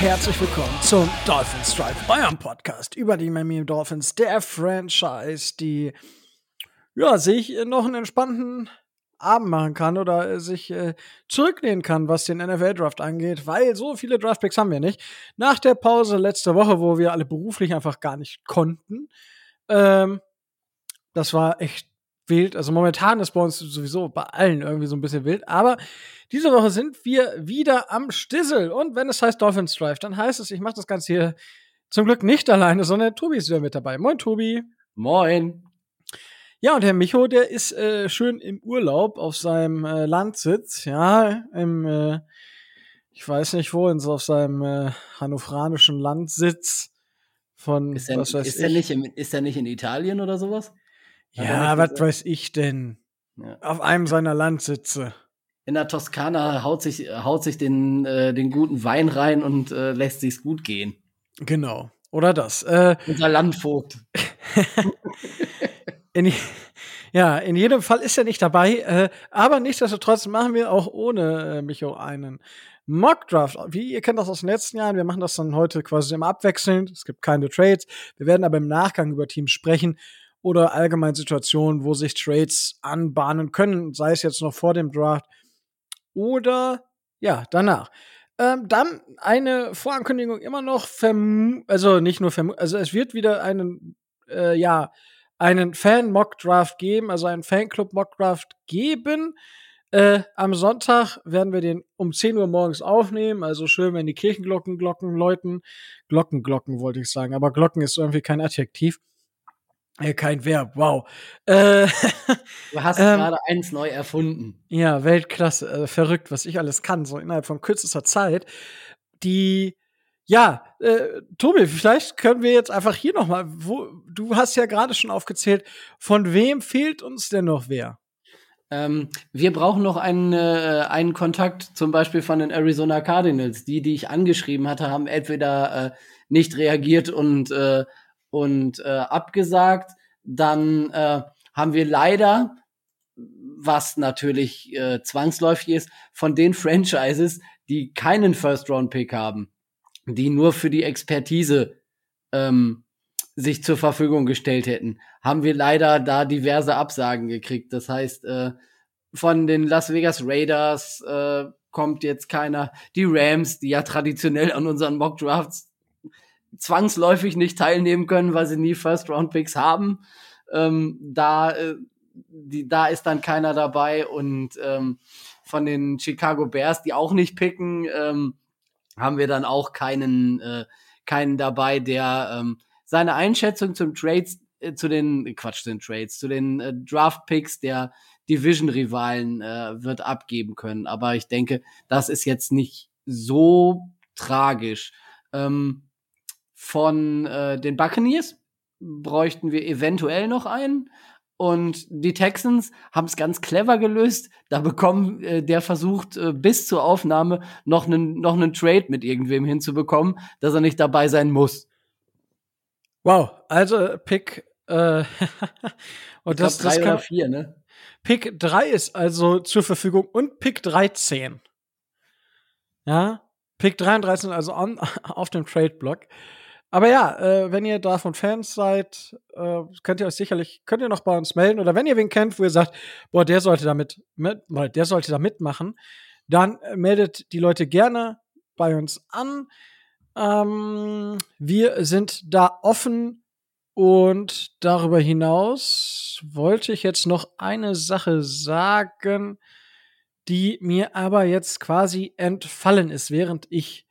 herzlich willkommen zum Dolphins Drive, eurem Podcast über die Miami Dolphins, der Franchise, die ja, sich noch einen entspannten Abend machen kann oder äh, sich äh, zurücklehnen kann, was den NFL-Draft angeht, weil so viele Draftpicks haben wir nicht. Nach der Pause letzte Woche, wo wir alle beruflich einfach gar nicht konnten, ähm, das war echt wild. Also momentan ist bei uns sowieso bei allen irgendwie so ein bisschen wild, aber diese Woche sind wir wieder am Stissel und wenn es heißt Dolphins Drive, dann heißt es, ich mache das Ganze hier zum Glück nicht alleine, sondern Tobi ist wieder mit dabei. Moin Tobi. Moin. Ja, und Herr Micho, der ist äh, schön im Urlaub auf seinem äh, Landsitz, ja, im, äh, ich weiß nicht wo, so auf seinem äh, hannoveranischen Landsitz von, ist er, was weiß ist ich. Er nicht im, ist er nicht in Italien oder sowas? ja, was weiß ich denn? Ja. Auf einem seiner Landsitze. In der Toskana haut sich, haut sich den, äh, den guten Wein rein und äh, lässt sich's gut gehen. Genau. Oder das. Äh, Unser Landvogt. in, ja, in jedem Fall ist er nicht dabei, äh, aber nichtsdestotrotz machen wir auch ohne äh, Micho einen Mockdraft. Wie ihr kennt das aus den letzten Jahren, wir machen das dann heute quasi immer abwechselnd. Es gibt keine Trades. Wir werden aber im Nachgang über Teams sprechen oder allgemein Situationen, wo sich Trades anbahnen können, sei es jetzt noch vor dem Draft oder ja, danach. Ähm, dann eine Vorankündigung immer noch, also nicht nur also es wird wieder einen, äh, ja, einen Fan-Mock-Draft geben, also einen Fanclub-Mock-Draft geben. Äh, am Sonntag werden wir den um 10 Uhr morgens aufnehmen, also schön, wenn die Kirchenglocken Glocken läuten. Glocken, Glocken wollte ich sagen, aber Glocken ist irgendwie kein Adjektiv. Äh, kein Verb, wow. Äh, du hast ähm, gerade eins neu erfunden. Ja, Weltklasse, äh, verrückt, was ich alles kann, so innerhalb von kürzester Zeit. Die ja, äh, Tobi, vielleicht können wir jetzt einfach hier noch mal, wo, du hast ja gerade schon aufgezählt, von wem fehlt uns denn noch wer? Ähm, wir brauchen noch einen, äh, einen Kontakt, zum Beispiel von den Arizona Cardinals. Die, die ich angeschrieben hatte, haben entweder äh, nicht reagiert und, äh, und äh, abgesagt. Dann äh, haben wir leider, was natürlich äh, zwangsläufig ist, von den Franchises, die keinen First-Round-Pick haben die nur für die Expertise ähm, sich zur Verfügung gestellt hätten, haben wir leider da diverse Absagen gekriegt. Das heißt, äh, von den Las Vegas Raiders äh, kommt jetzt keiner. Die Rams, die ja traditionell an unseren Mock Drafts zwangsläufig nicht teilnehmen können, weil sie nie First Round Picks haben. Ähm, da, äh, die, da ist dann keiner dabei und ähm, von den Chicago Bears, die auch nicht picken, ähm, haben wir dann auch keinen, äh, keinen dabei, der ähm, seine Einschätzung zum Trades, äh, zu den, Quatsch, den Trades, zu den äh, Draft-Picks der Division-Rivalen äh, wird abgeben können. Aber ich denke, das ist jetzt nicht so tragisch. Ähm, von äh, den Buccaneers bräuchten wir eventuell noch einen. Und die Texans haben es ganz clever gelöst. Da bekommen äh, der versucht äh, bis zur Aufnahme noch einen noch einen Trade mit irgendwem hinzubekommen, dass er nicht dabei sein muss. Wow, also Pick äh, und das, glaub, drei das kann, oder vier, ne? Pick 3 ist also zur Verfügung und Pick 13. Ja, Pick 33 also on, auf dem Trade-Block. Aber ja, äh, wenn ihr davon Fans seid, äh, könnt ihr euch sicherlich, könnt ihr noch bei uns melden. Oder wenn ihr wen kennt, wo ihr sagt, boah, der sollte damit, mit, der sollte da mitmachen, dann äh, meldet die Leute gerne bei uns an. Ähm, wir sind da offen und darüber hinaus wollte ich jetzt noch eine Sache sagen, die mir aber jetzt quasi entfallen ist, während ich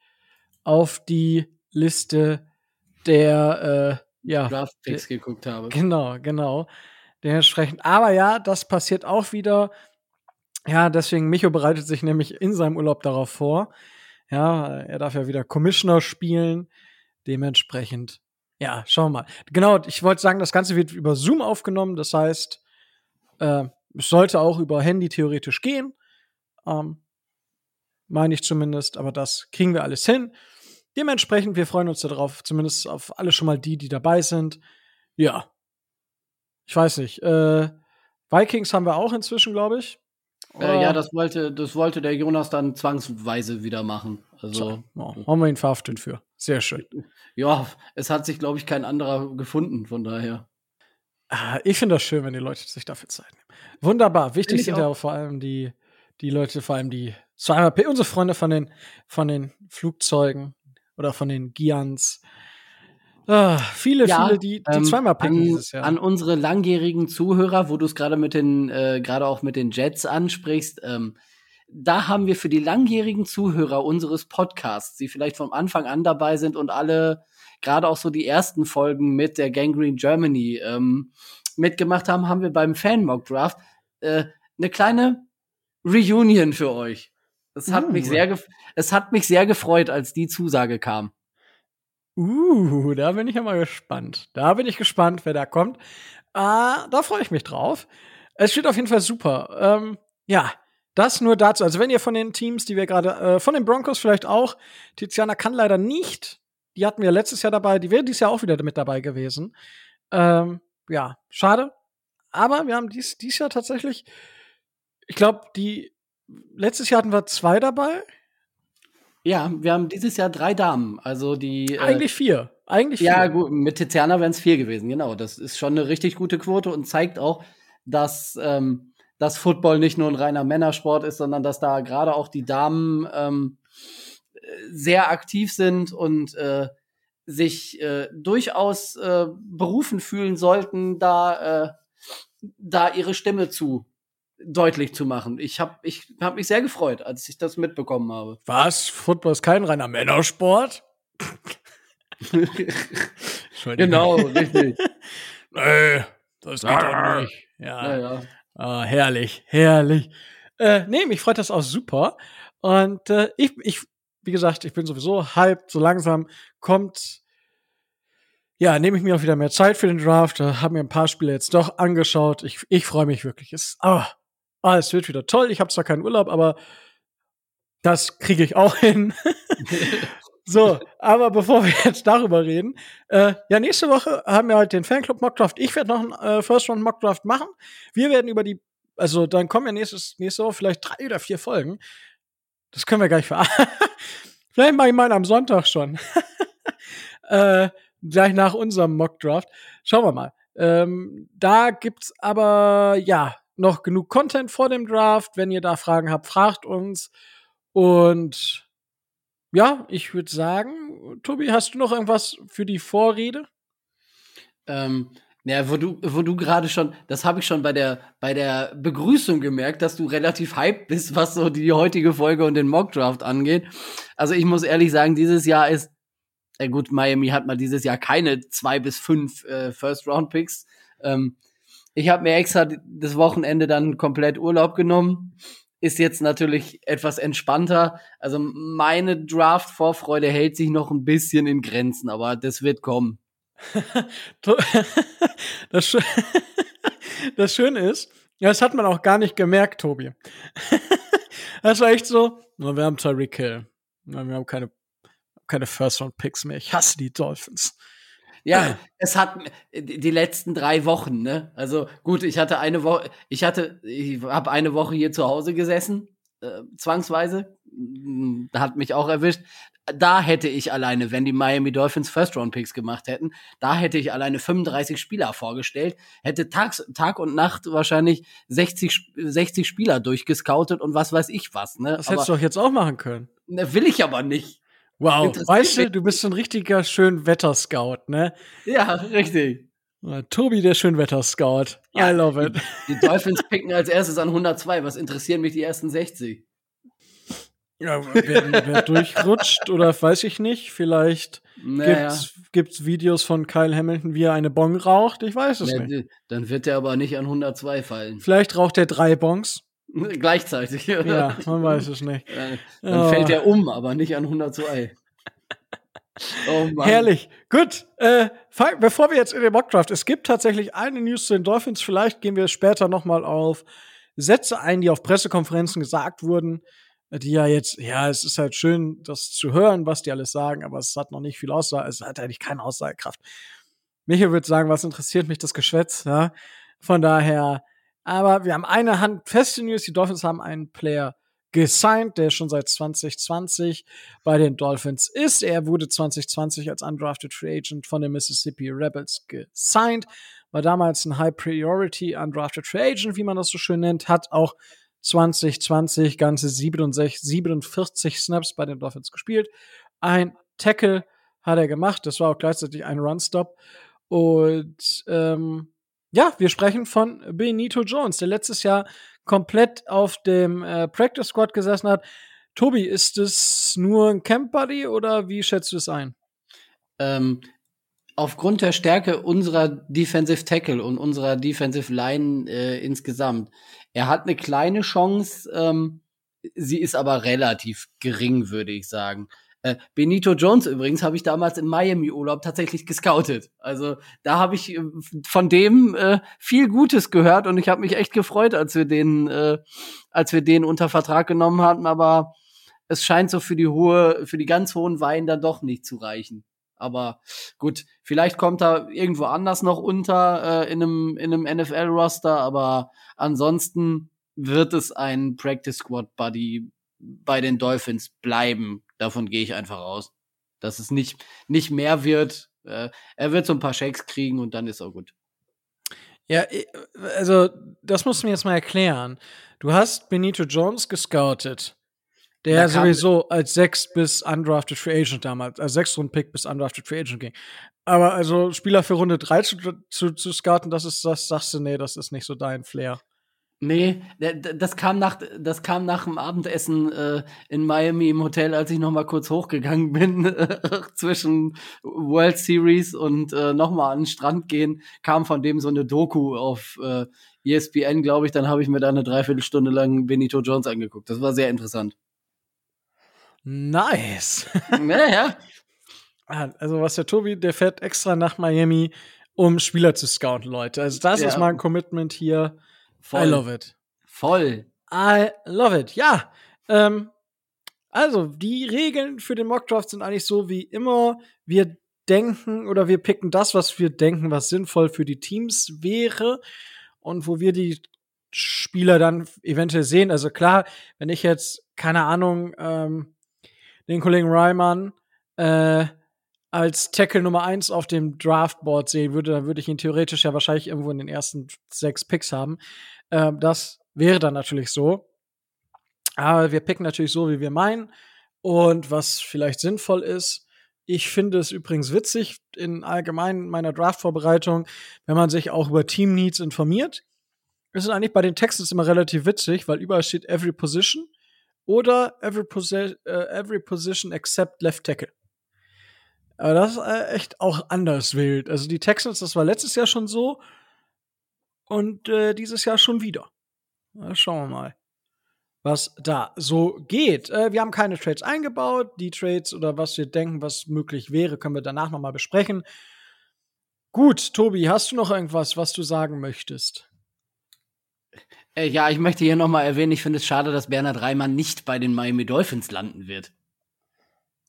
auf die Liste der äh, ja, Draftpicks geguckt habe. Genau, genau. Dementsprechend. Aber ja, das passiert auch wieder. Ja, deswegen, Micho bereitet sich nämlich in seinem Urlaub darauf vor. Ja, er darf ja wieder Commissioner spielen. Dementsprechend, ja, schauen wir mal. Genau, ich wollte sagen, das Ganze wird über Zoom aufgenommen. Das heißt, äh, es sollte auch über Handy theoretisch gehen. Ähm, meine ich zumindest, aber das kriegen wir alles hin. Dementsprechend, wir freuen uns darauf, zumindest auf alle schon mal die, die dabei sind. Ja. Ich weiß nicht. Äh, Vikings haben wir auch inzwischen, glaube ich. Äh, ja, das wollte, das wollte der Jonas dann zwangsweise wieder machen. Also oh, haben wir ihn verhaftet für. Sehr schön. Ja, es hat sich, glaube ich, kein anderer gefunden, von daher. Ah, ich finde das schön, wenn die Leute sich dafür Zeit nehmen. Wunderbar. Wichtig sind ja vor allem die, die Leute, vor allem die zweimal unsere Freunde von den, von den Flugzeugen oder von den Gians. Ah, viele, ja, viele, die, die ähm, zweimal picken an, dieses Jahr. An unsere langjährigen Zuhörer, wo du es gerade mit den, äh, gerade auch mit den Jets ansprichst, ähm, da haben wir für die langjährigen Zuhörer unseres Podcasts, die vielleicht vom Anfang an dabei sind und alle gerade auch so die ersten Folgen mit der Gangrene Germany ähm, mitgemacht haben, haben wir beim Fan Mock Draft äh, eine kleine Reunion für euch. Es hat uh. mich sehr, es hat mich sehr gefreut, als die Zusage kam. Uh, da bin ich ja mal gespannt. Da bin ich gespannt, wer da kommt. Ah, da freue ich mich drauf. Es steht auf jeden Fall super. Ähm, ja, das nur dazu. Also, wenn ihr von den Teams, die wir gerade, äh, von den Broncos vielleicht auch, Tiziana kann leider nicht. Die hatten wir letztes Jahr dabei, die wäre dieses Jahr auch wieder mit dabei gewesen. Ähm, ja, schade. Aber wir haben dies, dies Jahr tatsächlich, ich glaube, die letztes Jahr hatten wir zwei dabei. Ja, wir haben dieses Jahr drei Damen. Also die. Äh, Eigentlich äh, vier. Eigentlich vier. Ja, gut, mit Tiziana wären es vier gewesen, genau. Das ist schon eine richtig gute Quote und zeigt auch, dass, ähm, dass Football nicht nur ein reiner Männersport ist, sondern dass da gerade auch die Damen ähm, sehr aktiv sind und äh, sich äh, durchaus äh, berufen fühlen sollten, da, äh, da ihre Stimme zu deutlich zu machen. Ich habe ich hab mich sehr gefreut, als ich das mitbekommen habe. Was? Football ist kein reiner Männersport? genau, richtig. nee, das geht doch nicht. Ja, ja. ja. Ah, herrlich, herrlich. Äh, nee, mich freut das auch super. Und äh, ich, ich, wie gesagt, ich bin sowieso halb, so langsam kommt ja, nehme ich mir auch wieder mehr Zeit für den Draft. Da haben mir ein paar Spiele jetzt doch angeschaut. Ich, ich freue mich wirklich. Es, oh, ah, es wird wieder toll. Ich habe zwar keinen Urlaub, aber das kriege ich auch hin. so, aber bevor wir jetzt darüber reden, äh, ja, nächste Woche haben wir halt den Fanclub Mockdraft. Ich werde noch einen äh, First Round Mockdraft machen. Wir werden über die, also dann kommen ja nächstes, nächste Woche vielleicht drei oder vier Folgen. Das können wir gleich ver. vielleicht mache ich mal am Sonntag schon. äh, gleich nach unserem Mockdraft. Schauen wir mal. Ähm, da gibt's aber ja noch genug Content vor dem Draft. Wenn ihr da Fragen habt, fragt uns. Und ja, ich würde sagen, Tobi, hast du noch irgendwas für die Vorrede? Ähm, ja, wo du, wo du gerade schon, das habe ich schon bei der, bei der Begrüßung gemerkt, dass du relativ hyped bist, was so die heutige Folge und den Mockdraft angeht. Also ich muss ehrlich sagen, dieses Jahr ist, äh gut, Miami hat mal dieses Jahr keine zwei bis fünf äh, First-Round-Picks. Ähm, ich habe mir extra das Wochenende dann komplett Urlaub genommen. Ist jetzt natürlich etwas entspannter. Also meine Draft-Vorfreude hält sich noch ein bisschen in Grenzen, aber das wird kommen. das, Sch das Schöne ist, das hat man auch gar nicht gemerkt, Tobi. das war echt so, wir haben Tyreek Hill. Wir haben keine, keine First-Round-Picks mehr. Ich hasse die Dolphins. Ja, es hat die letzten drei Wochen, ne? Also gut, ich hatte eine Woche, ich hatte, ich habe eine Woche hier zu Hause gesessen, äh, zwangsweise. Hm, hat mich auch erwischt. Da hätte ich alleine, wenn die Miami Dolphins First Round Picks gemacht hätten, da hätte ich alleine 35 Spieler vorgestellt, hätte Tags, Tag und Nacht wahrscheinlich 60, 60 Spieler durchgescoutet und was weiß ich was. Ne? Das hättest aber, du doch jetzt auch machen können. Ne, will ich aber nicht. Wow, weißt du, du bist so ein richtiger Schönwetter-Scout, ne? Ja, richtig. Tobi, der Schönwetter-Scout. Ja, I love it. Die, die Dolphins picken als erstes an 102. Was interessieren mich die ersten 60? Ja, wer, wer durchrutscht oder weiß ich nicht. Vielleicht naja. gibt's, gibt's Videos von Kyle Hamilton, wie er eine Bong raucht. Ich weiß es ja, nicht. Dann wird er aber nicht an 102 fallen. Vielleicht raucht er drei Bongs. Gleichzeitig. Ja, man weiß es nicht. Dann oh. fällt er um, aber nicht an 102. Oh Mann. Herrlich. Gut. Äh, bevor wir jetzt in den Mockdraft, es gibt tatsächlich eine News zu den Dolphins. Vielleicht gehen wir später noch mal auf Sätze ein, die auf Pressekonferenzen gesagt wurden, die ja jetzt, ja, es ist halt schön, das zu hören, was die alles sagen, aber es hat noch nicht viel Aussage, es hat eigentlich keine Aussagekraft. Michael würde sagen, was interessiert mich das Geschwätz, ja? Von daher Aber wir haben eine handfeste News. Die Dolphins haben einen Player gesigned, der schon seit 2020 bei den Dolphins ist. Er wurde 2020 als undrafted Free Agent von den Mississippi Rebels gesigned, war damals ein High Priority undrafted Free Agent, wie man das so schön nennt, hat auch 2020 ganze 67, 47 Snaps bei den Dolphins gespielt. Ein Tackle hat er gemacht, das war auch gleichzeitig ein Run-Stop. Und ähm, ja, wir sprechen von Benito Jones, der letztes Jahr komplett auf dem äh, Practice Squad gesessen hat. Tobi, ist es nur ein Camp Buddy oder wie schätzt du es ein? Ähm, aufgrund der Stärke unserer Defensive Tackle und unserer Defensive Line äh, insgesamt. Er hat eine kleine Chance, ähm, sie ist aber relativ gering, würde ich sagen. Äh, Benito Jones übrigens habe ich damals in Miami Urlaub tatsächlich gescoutet. Also da habe ich äh, von dem äh, viel Gutes gehört und ich habe mich echt gefreut, als wir den, äh, als wir den unter Vertrag genommen hatten. Aber es scheint so für die hohe, für die ganz hohen Weinen dann doch nicht zu reichen. Aber gut, vielleicht kommt er irgendwo anders noch unter äh, in einem, in einem NFL-Roster, aber ansonsten wird es ein Practice Squad Buddy bei den Dolphins bleiben. Davon gehe ich einfach aus. Dass es nicht, nicht mehr wird. Äh, er wird so ein paar Shakes kriegen und dann ist er gut. Ja, also das musst du mir jetzt mal erklären. Du hast Benito Jones gescoutet, der sowieso als sechs bis undrafted Free Agent damals, als sechs Runden Pick bis undrafted Free Agent ging. Aber also Spieler für Runde drei zu, zu, zu scouten, das ist, das sagst du, nee, das ist nicht so dein Flair. Nee, das kam nach, das kam nach dem Abendessen äh, in Miami im Hotel, als ich noch mal kurz hochgegangen bin äh, zwischen World Series und äh, noch mal an den Strand gehen, kam von dem so eine Doku auf äh, ESPN, glaube ich. Dann habe ich mir da eine Dreiviertelstunde lang Benito Jones angeguckt. Das war sehr interessant. Nice. ja, ja. Ah, also was der Tobi, der fährt extra nach Miami, um Spieler zu scouten, Leute. Also das ja. ist mal ein Commitment hier Voll. I love it. Voll. I love it. Ja. Ähm, also, die Regeln für den Mockdraft sind eigentlich so wie immer. Wir denken oder wir picken das, was wir denken, was sinnvoll für die Teams wäre und wo wir die Spieler dann eventuell sehen. Also klar, wenn ich jetzt, keine Ahnung, ähm, den Kollegen Ryman äh, als Tackle Nummer eins auf dem Draftboard sehen würde, dann würde ich ihn theoretisch ja wahrscheinlich irgendwo in den ersten sechs Picks haben. Ähm, das wäre dann natürlich so. Aber wir picken natürlich so, wie wir meinen. Und was vielleicht sinnvoll ist, ich finde es übrigens witzig in allgemein meiner Draft-Vorbereitung, wenn man sich auch über Team Needs informiert. Es ist eigentlich bei den Texten immer relativ witzig, weil überall steht every position oder every, posi uh, every position except left tackle. Aber das ist äh, echt auch anders wild. Also die Texans, das war letztes Jahr schon so und äh, dieses Jahr schon wieder. Na, schauen wir mal, was da so geht. Äh, wir haben keine Trades eingebaut. Die Trades oder was wir denken, was möglich wäre, können wir danach noch mal besprechen. Gut, Tobi, hast du noch irgendwas, was du sagen möchtest? Äh, ja, ich möchte hier noch mal erwähnen, ich finde es schade, dass Bernhard Reimann nicht bei den Miami Dolphins landen wird.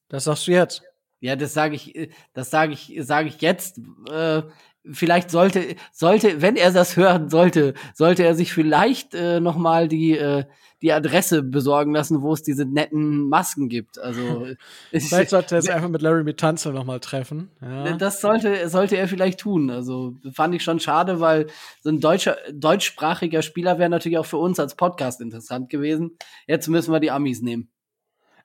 Das sagst du jetzt. Ja, das sage ich, äh, das sage ich, sage ich jetzt. Äh, vielleicht sollte, sollte, wenn er das hören sollte, sollte er sich vielleicht äh, noch mal die äh, die Adresse besorgen lassen, wo es diese netten Masken gibt. Also vielleicht sollte er es einfach mit Larry Mitanzo noch mal treffen. Ja. Das sollte sollte er vielleicht tun. Also fand ich schon schade, weil so ein deutscher deutschsprachiger Spieler wäre natürlich auch für uns als Podcast interessant gewesen. Jetzt müssen wir die Amis nehmen.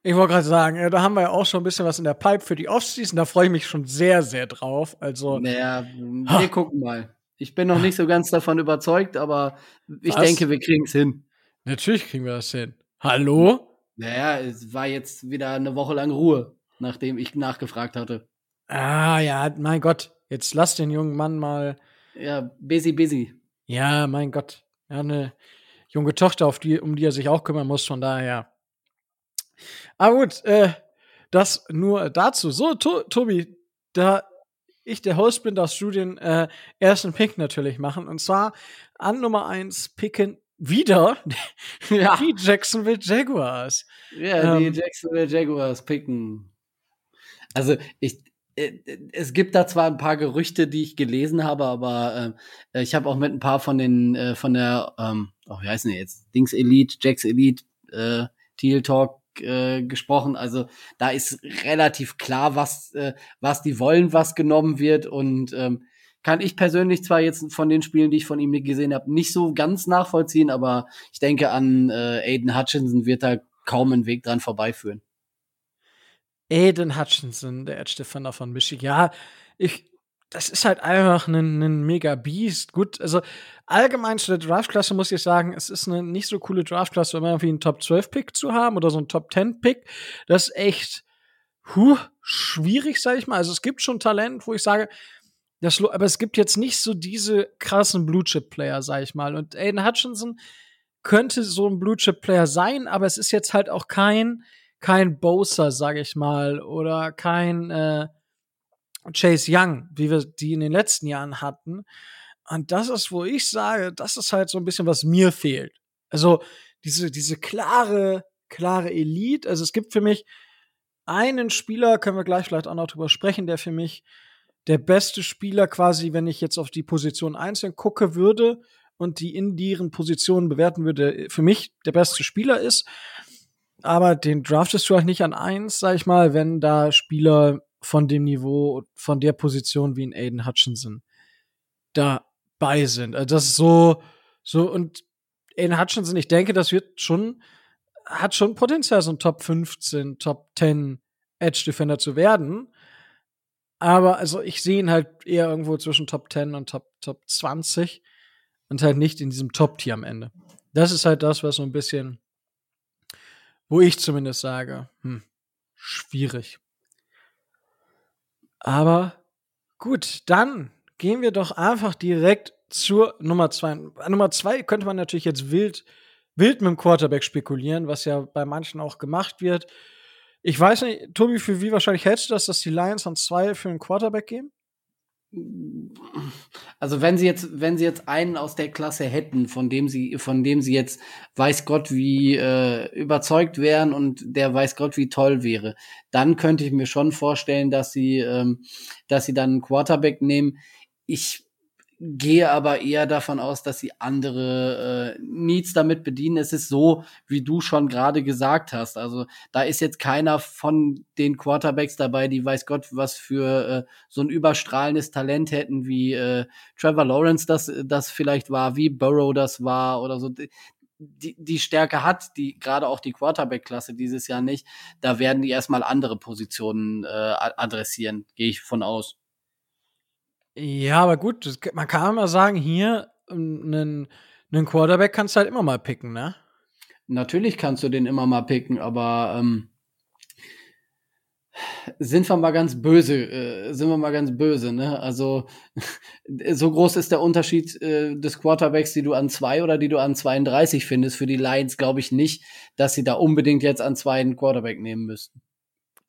Ich wollte gerade sagen, ja, da haben wir ja auch schon ein bisschen was in der Pipe für die Offseason. Da freue ich mich schon sehr, sehr drauf. Also, naja, wir ha. gucken mal. Ich bin noch nicht so ganz davon überzeugt, aber ich was? denke, wir kriegen es hin. Natürlich kriegen wir das hin. Hallo? Naja, es war jetzt wieder eine Woche lang Ruhe, nachdem ich nachgefragt hatte. Ah, ja, mein Gott. Jetzt lass den jungen Mann mal. Ja, busy, busy. Ja, mein Gott. Ja, eine junge Tochter, auf die, um die er sich auch kümmern muss, von daher. Aber gut, äh, das nur dazu. So, to Tobi, da ich der Host bin, darfst du den äh, ersten Pick natürlich machen. Und zwar an Nummer 1 picken wieder ja. die Jacksonville Jaguars. Ja, ähm, die Jacksonville Jaguars picken. Also ich, äh, es gibt da zwar ein paar Gerüchte, die ich gelesen habe, aber äh, ich habe auch mit ein paar von den äh, von der, ähm, oh, wie heißen die jetzt, Dings Elite, Jax Elite, äh, Teal Talk äh, gesprochen. Also da ist relativ klar, was äh, was die wollen, was genommen wird und ähm, kann ich persönlich zwar jetzt von den Spielen, die ich von ihm gesehen habe, nicht so ganz nachvollziehen, aber ich denke an äh, Aiden Hutchinson wird da kaum einen Weg dran vorbeiführen. Aiden Hutchinson, der Edge Defender von Michigan. Ja, ich, das ist halt einfach ein, ein mega Beast. Gut, also allgemein zu der Draftklasse muss ich sagen, es ist eine nicht so coole Draftklasse, wenn irgendwie einen Top 12 Pick zu haben oder so einen Top 10 Pick. Das ist echt huh, schwierig, sag ich mal. Also es gibt schon Talent, wo ich sage, das, aber es gibt jetzt nicht so diese krassen Blue Chip Player, sag ich mal. Und Aiden Hutchinson könnte so ein Blue Chip Player sein, aber es ist jetzt halt auch kein kein Bowser, sag ich mal, oder kein äh, Chase Young, wie wir die in den letzten Jahren hatten. Und das ist, wo ich sage, das ist halt so ein bisschen, was mir fehlt. Also diese, diese klare, klare Elite. Also es gibt für mich einen Spieler, können wir gleich vielleicht auch noch drüber sprechen, der für mich der beste Spieler quasi, wenn ich jetzt auf die Position einzeln gucke würde und die in deren Positionen bewerten würde, für mich der beste Spieler ist aber den draftest du halt nicht an eins, sag ich mal, wenn da Spieler von dem Niveau, von der Position wie ein Aiden Hutchinson dabei sind. Also das ist so, so, und Aiden Hutchinson, ich denke, das wird schon, hat schon Potenzial, so ein Top 15, Top 10 Edge Defender zu werden. Aber also ich sehe ihn halt eher irgendwo zwischen Top 10 und Top, Top 20 und halt nicht in diesem Top-Tier am Ende. Das ist halt das, was so ein bisschen wo ich zumindest sage, hm, schwierig. Aber gut, dann gehen wir doch einfach direkt zur Nummer zwei. Nummer zwei könnte man natürlich jetzt wild, wild mit dem Quarterback spekulieren, was ja bei manchen auch gemacht wird. Ich weiß nicht, Tobi, für wie wahrscheinlich hältst du das, dass die Lions an zwei für einen Quarterback gehen? Also wenn sie jetzt, wenn sie jetzt einen aus der Klasse hätten, von dem sie, von dem sie jetzt weiß Gott wie äh, überzeugt wären und der weiß Gott wie toll wäre, dann könnte ich mir schon vorstellen, dass sie, ähm, dass sie dann einen Quarterback nehmen. Ich gehe aber eher davon aus, dass sie andere äh, Needs damit bedienen. Es ist so, wie du schon gerade gesagt hast. Also da ist jetzt keiner von den Quarterbacks dabei, die weiß Gott, was für äh, so ein überstrahlendes Talent hätten, wie äh, Trevor Lawrence das, das vielleicht war, wie Burrow das war oder so. Die, die Stärke hat, die gerade auch die Quarterback-Klasse dieses Jahr nicht, da werden die erstmal andere Positionen äh, adressieren, gehe ich von aus. Ja, aber gut, das, man kann immer sagen, hier einen, einen Quarterback kannst du halt immer mal picken, ne? Natürlich kannst du den immer mal picken, aber ähm, sind wir mal ganz böse, äh, sind wir mal ganz böse, ne? Also so groß ist der Unterschied äh, des Quarterbacks, die du an zwei oder die du an 32 findest. Für die Lions glaube ich nicht, dass sie da unbedingt jetzt an zwei einen Quarterback nehmen müssten.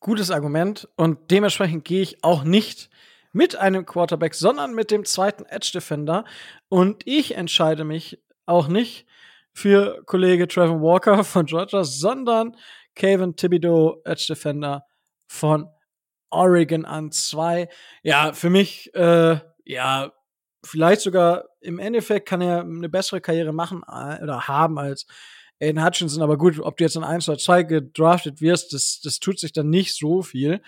Gutes Argument und dementsprechend gehe ich auch nicht mit einem Quarterback, sondern mit dem zweiten Edge Defender. Und ich entscheide mich auch nicht für Kollege Trevor Walker von Georgia, sondern Kevin Thibodeau, Edge Defender von Oregon an zwei. Ja, für mich, äh, ja, vielleicht sogar im Endeffekt kann er eine bessere Karriere machen äh, oder haben als Aiden Hutchinson. Aber gut, ob du jetzt in 1 oder 2 gedraftet wirst, das, das tut sich dann nicht so viel.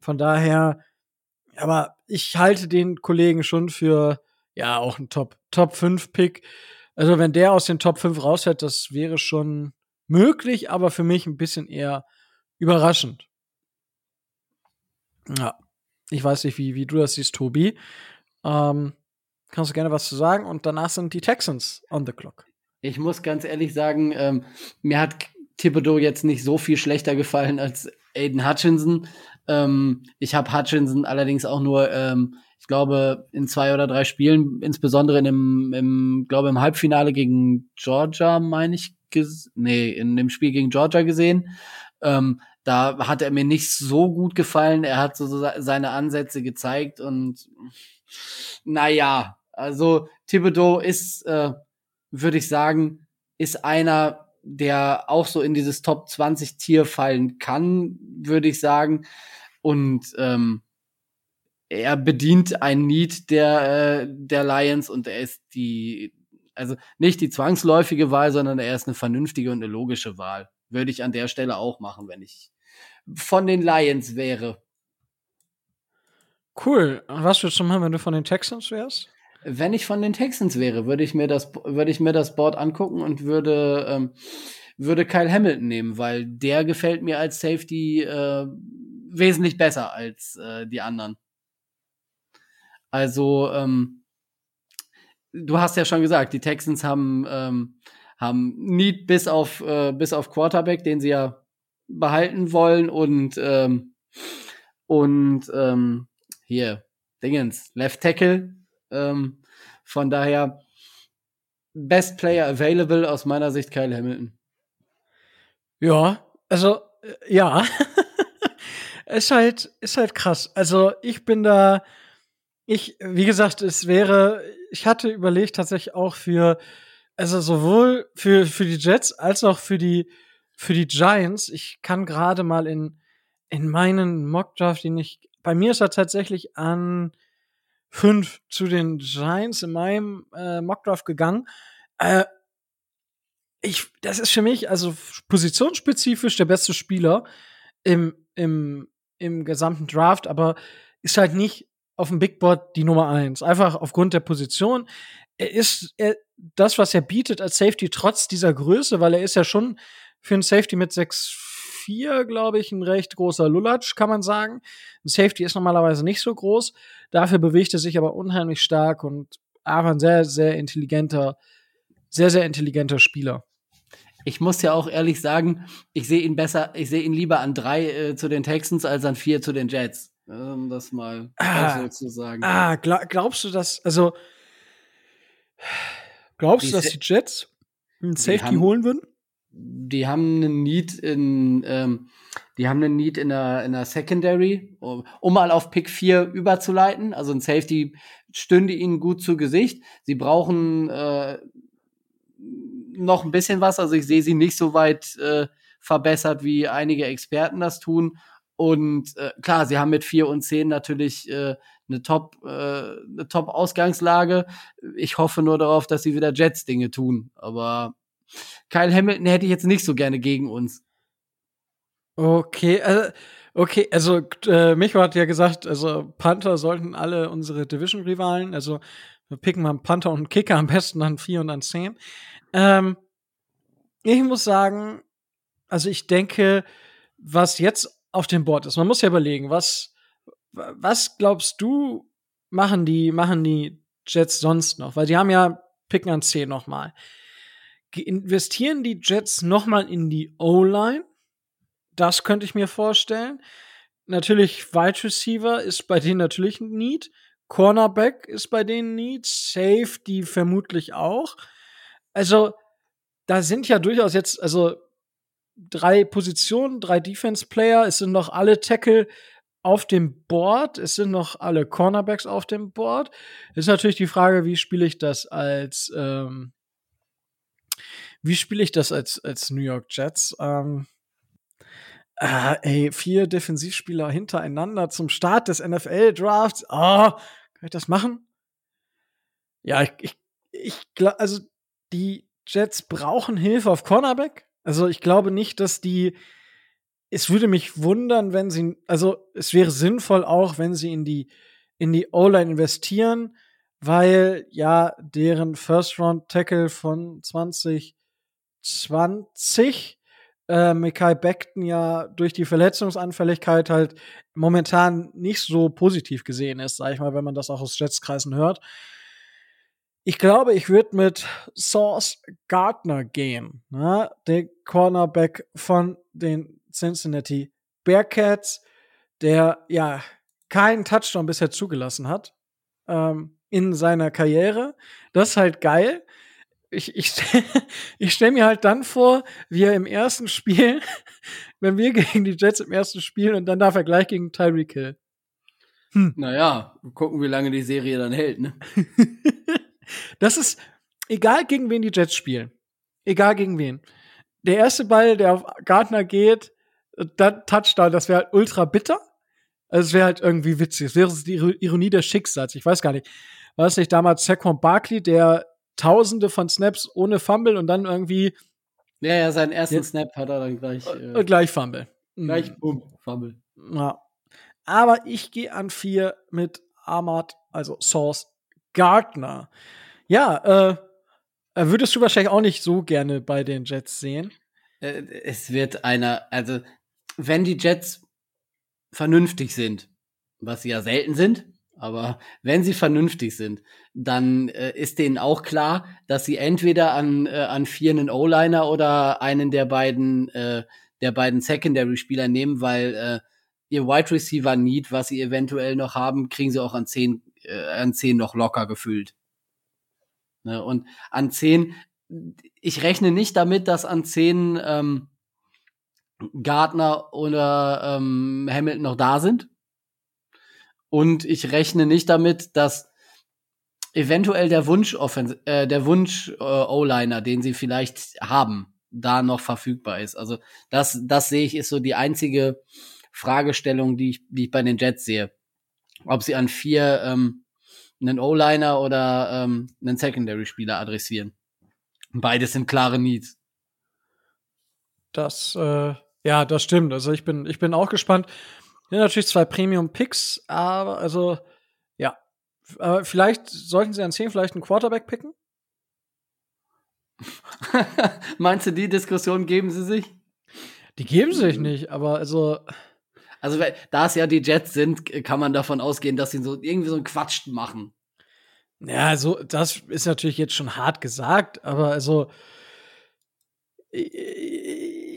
Von daher, aber ich halte den Kollegen schon für, ja, auch ein Top, Top 5 Pick. Also, wenn der aus den Top 5 raushält, das wäre schon möglich, aber für mich ein bisschen eher überraschend. Ja. Ich weiß nicht, wie, wie du das siehst, Tobi. Ähm, kannst du gerne was zu sagen? Und danach sind die Texans on the clock. Ich muss ganz ehrlich sagen, ähm, mir hat Thibodeau jetzt nicht so viel schlechter gefallen als Aiden Hutchinson. Ähm, ich habe Hutchinson allerdings auch nur, ähm, ich glaube, in zwei oder drei Spielen, insbesondere in dem, im, glaube im Halbfinale gegen Georgia, meine ich, nee, in dem Spiel gegen Georgia gesehen. Ähm, da hat er mir nicht so gut gefallen. Er hat so seine Ansätze gezeigt und naja, also Thibodeau ist, äh, würde ich sagen, ist einer, der auch so in dieses Top 20 Tier fallen kann, würde ich sagen. Und ähm, er bedient ein Need der, äh, der Lions und er ist die, also nicht die zwangsläufige Wahl, sondern er ist eine vernünftige und eine logische Wahl. Würde ich an der Stelle auch machen, wenn ich von den Lions wäre. Cool. Was würdest du machen, wenn du von den Texans wärst? Wenn ich von den Texans wäre, würde ich mir das, würde ich mir das Board angucken und würde, ähm, würde Kyle Hamilton nehmen, weil der gefällt mir als Safety äh, wesentlich besser als äh, die anderen. Also, ähm, du hast ja schon gesagt, die Texans haben, ähm, haben Need bis auf, äh, bis auf Quarterback, den sie ja behalten wollen und, ähm, und ähm, hier, Dingens, Left Tackle. Ähm, von daher, Best Player available aus meiner Sicht Kyle Hamilton. Ja, also, äh, ja. ist halt, ist halt krass. Also, ich bin da, ich, wie gesagt, es wäre, ich hatte überlegt tatsächlich auch für, also sowohl für, für die Jets als auch für die, für die Giants. Ich kann gerade mal in, in meinen Mockdraft, den ich, bei mir ist er tatsächlich an fünf zu den Giants in meinem äh, Mockdraft gegangen. Äh, ich, das ist für mich also positionsspezifisch der beste Spieler im, im, im gesamten Draft, aber ist halt nicht auf dem Big Board die Nummer eins. Einfach aufgrund der Position. Er ist er, das, was er bietet als Safety, trotz dieser Größe, weil er ist ja schon für einen Safety mit 6'4, glaube ich, ein recht großer Lulatsch, kann man sagen. Ein Safety ist normalerweise nicht so groß. Dafür bewegt er sich aber unheimlich stark und aber ein sehr, sehr intelligenter, sehr, sehr intelligenter Spieler. Ich muss ja auch ehrlich sagen, ich sehe ihn besser, ich sehe ihn lieber an drei äh, zu den Texans als an vier zu den Jets. Um das mal ah, so zu sagen. Ah, glaub, glaubst du, dass, also, glaubst die du, dass die Jets einen Safety haben, holen würden? Die haben einen Need in, ähm, die haben einen Need in der, in der Secondary, um, um mal auf Pick 4 überzuleiten. Also ein Safety stünde ihnen gut zu Gesicht. Sie brauchen äh, noch ein bisschen was. Also ich sehe sie nicht so weit äh, verbessert, wie einige Experten das tun. Und äh, klar, sie haben mit vier und zehn natürlich äh, eine Top, äh, eine Top-Ausgangslage. Ich hoffe nur darauf, dass sie wieder Jets-Dinge tun. Aber Kyle Hamilton hätte ich jetzt nicht so gerne gegen uns. Okay, also, okay, also äh, Micho hat ja gesagt, also Panther sollten alle unsere Division-Rivalen, also wir picken mal einen Panther und einen Kicker, am besten dann vier und dann zehn. Ähm, ich muss sagen, also ich denke, was jetzt auf dem Board ist. Man muss ja überlegen, was, was glaubst du, machen die, machen die Jets sonst noch? Weil die haben ja Picken an 10 nochmal. Investieren die Jets nochmal in die O-Line? Das könnte ich mir vorstellen. Natürlich, Wide Receiver ist bei denen natürlich ein Need. Cornerback ist bei denen Need. Safety vermutlich auch. Also, da sind ja durchaus jetzt, also drei Positionen, drei Defense-Player. Es sind noch alle Tackle auf dem Board. Es sind noch alle Cornerbacks auf dem Board. Ist natürlich die Frage, wie spiele ich das als ähm, wie spiele ich das als als New York Jets? Ähm, äh, ey, vier Defensivspieler hintereinander zum Start des NFL-Drafts. Oh, kann ich das machen? Ja, ich, ich, ich glaube, also die Jets brauchen Hilfe auf Cornerback. Also ich glaube nicht, dass die. Es würde mich wundern, wenn sie, also es wäre sinnvoll auch, wenn sie in die in die O-Line investieren, weil ja deren First Round Tackle von 2020 äh, Mikai Beckton ja durch die Verletzungsanfälligkeit halt momentan nicht so positiv gesehen ist, sag ich mal, wenn man das auch aus Jetskreisen hört. Ich glaube, ich würde mit Source Gardner gehen, ne? der Cornerback von den Cincinnati Bearcats, der ja keinen Touchdown bisher zugelassen hat ähm, in seiner Karriere. Das ist halt geil. Ich, ich, ich stelle mir halt dann vor, wie er im ersten Spiel, wenn wir gegen die Jets im ersten Spiel und dann darf er gleich gegen Tyreek Hill. Hm. Naja, gucken, wie lange die Serie dann hält, ne? Das ist egal, gegen wen die Jets spielen. Egal gegen wen. Der erste Ball, der auf Gardner geht, dann Touchdown, das wäre halt ultra bitter. Also es wäre halt irgendwie witzig. Es wäre die Ironie des Schicksals. Ich weiß gar nicht. War es nicht damals Saquon Barkley, der Tausende von Snaps ohne Fumble und dann irgendwie. Ja, ja, seinen ersten ja, Snap hat er dann gleich. Äh, gleich Fumble. Gleich, mhm. boom, Fumble. Ja. Aber ich gehe an vier mit Ahmad, also Source Gardner. Ja, äh, äh, würdest du wahrscheinlich auch nicht so gerne bei den Jets sehen? Äh, es wird einer, also wenn die Jets vernünftig sind, was sie ja selten sind, aber wenn sie vernünftig sind, dann äh, ist denen auch klar, dass sie entweder an, äh, an vier einen O-Liner oder einen der beiden, äh, der beiden Secondary-Spieler nehmen, weil äh, ihr Wide Receiver Need, was sie eventuell noch haben, kriegen sie auch an zehn, äh, an zehn noch locker gefüllt. Ne? Und an zehn, ich rechne nicht damit, dass an zehn ähm, Gardner oder ähm, Hamilton noch da sind. Und ich rechne nicht damit, dass eventuell der Wunsch äh, der Wunsch äh, O-Liner, den sie vielleicht haben, da noch verfügbar ist. Also das, das sehe ich, ist so die einzige Fragestellung, die ich, die ich bei den Jets sehe. Ob sie an vier ähm, einen O-Liner oder ähm, einen Secondary-Spieler adressieren. Beides sind klare Needs. Das, äh, ja, das stimmt. Also ich bin, ich bin auch gespannt. Ja, natürlich zwei Premium-Picks, aber also, ja. Aber vielleicht sollten sie an 10 vielleicht einen Quarterback picken? Meinst du, die Diskussion geben sie sich? Die geben sich nicht, aber also. Also, da es ja die Jets sind, kann man davon ausgehen, dass sie so irgendwie so einen Quatsch machen. Ja, so, das ist natürlich jetzt schon hart gesagt, aber also.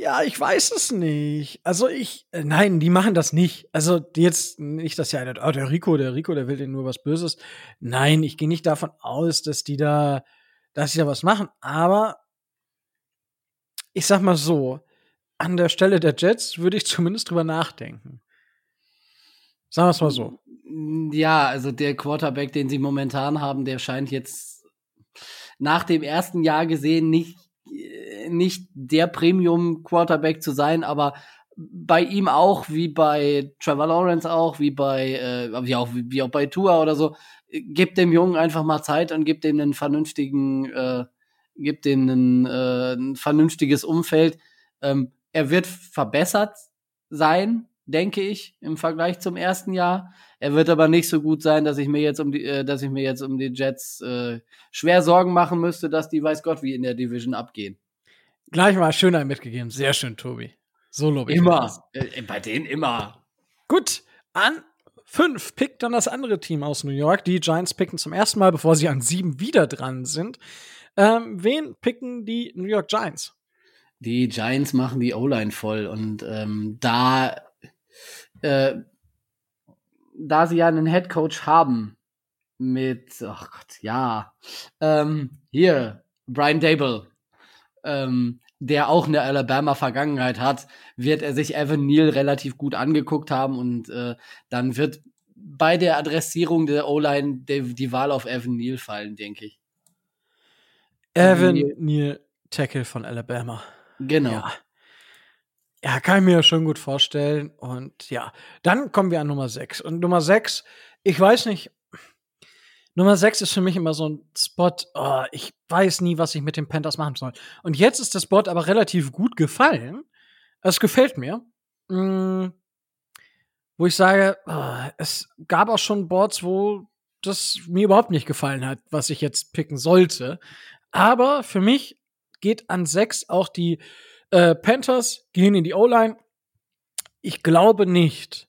Ja, ich weiß es nicht. Also ich, äh, nein, die machen das nicht. Also jetzt nicht, dass ja einer, oh, der Rico, der Rico, der will denen nur was Böses. Nein, ich gehe nicht davon aus, dass die da, dass sie da was machen. Aber ich sag mal so, an der Stelle der Jets würde ich zumindest drüber nachdenken. Sagen wir es mal so. Ja, also der Quarterback, den sie momentan haben, der scheint jetzt nach dem ersten Jahr gesehen nicht, nicht der Premium-Quarterback zu sein, aber bei ihm auch, wie bei Trevor Lawrence auch, wie bei, äh, wie auch, wie auch bei Tua oder so, gibt dem Jungen einfach mal Zeit und gibt ihm einen vernünftigen, äh, gibt ihm ein, äh, ein vernünftiges Umfeld. Ähm, er wird verbessert sein, denke ich, im Vergleich zum ersten Jahr. Er wird aber nicht so gut sein, dass ich mir jetzt um die, äh, dass ich mir jetzt um die Jets äh, schwer Sorgen machen müsste, dass die weiß Gott wie in der Division abgehen. Gleich mal schön mitgegeben. Sehr schön, Tobi. So lobe ich Immer. Äh, bei denen immer. Gut. An fünf pickt dann das andere Team aus New York. Die Giants picken zum ersten Mal, bevor sie an sieben wieder dran sind. Ähm, wen picken die New York Giants? Die Giants machen die O-Line voll und ähm, da äh, da sie ja einen Head Coach haben mit, ach oh Gott, ja, ähm, hier, Brian Dable, ähm, der auch eine Alabama-Vergangenheit hat, wird er sich Evan Neal relativ gut angeguckt haben und äh, dann wird bei der Adressierung der O-Line die, Wahl auf Evan Neal fallen, denke ich. Evan Neal, Neal Tackle von Alabama. Genau. Ja. Ja, kann ich mir schon gut vorstellen. Und ja, dann kommen wir an Nummer 6. Und Nummer 6, ich weiß nicht, Nummer 6 ist für mich immer so ein Spot, oh, ich weiß nie, was ich mit dem Panthers machen soll. Und jetzt ist der Spot aber relativ gut gefallen. Es gefällt mir. Mm, wo ich sage, oh, es gab auch schon Boards, wo das mir überhaupt nicht gefallen hat, was ich jetzt picken sollte. Aber für mich geht an 6 auch die äh, Panthers gehen in die O-Line. Ich glaube nicht,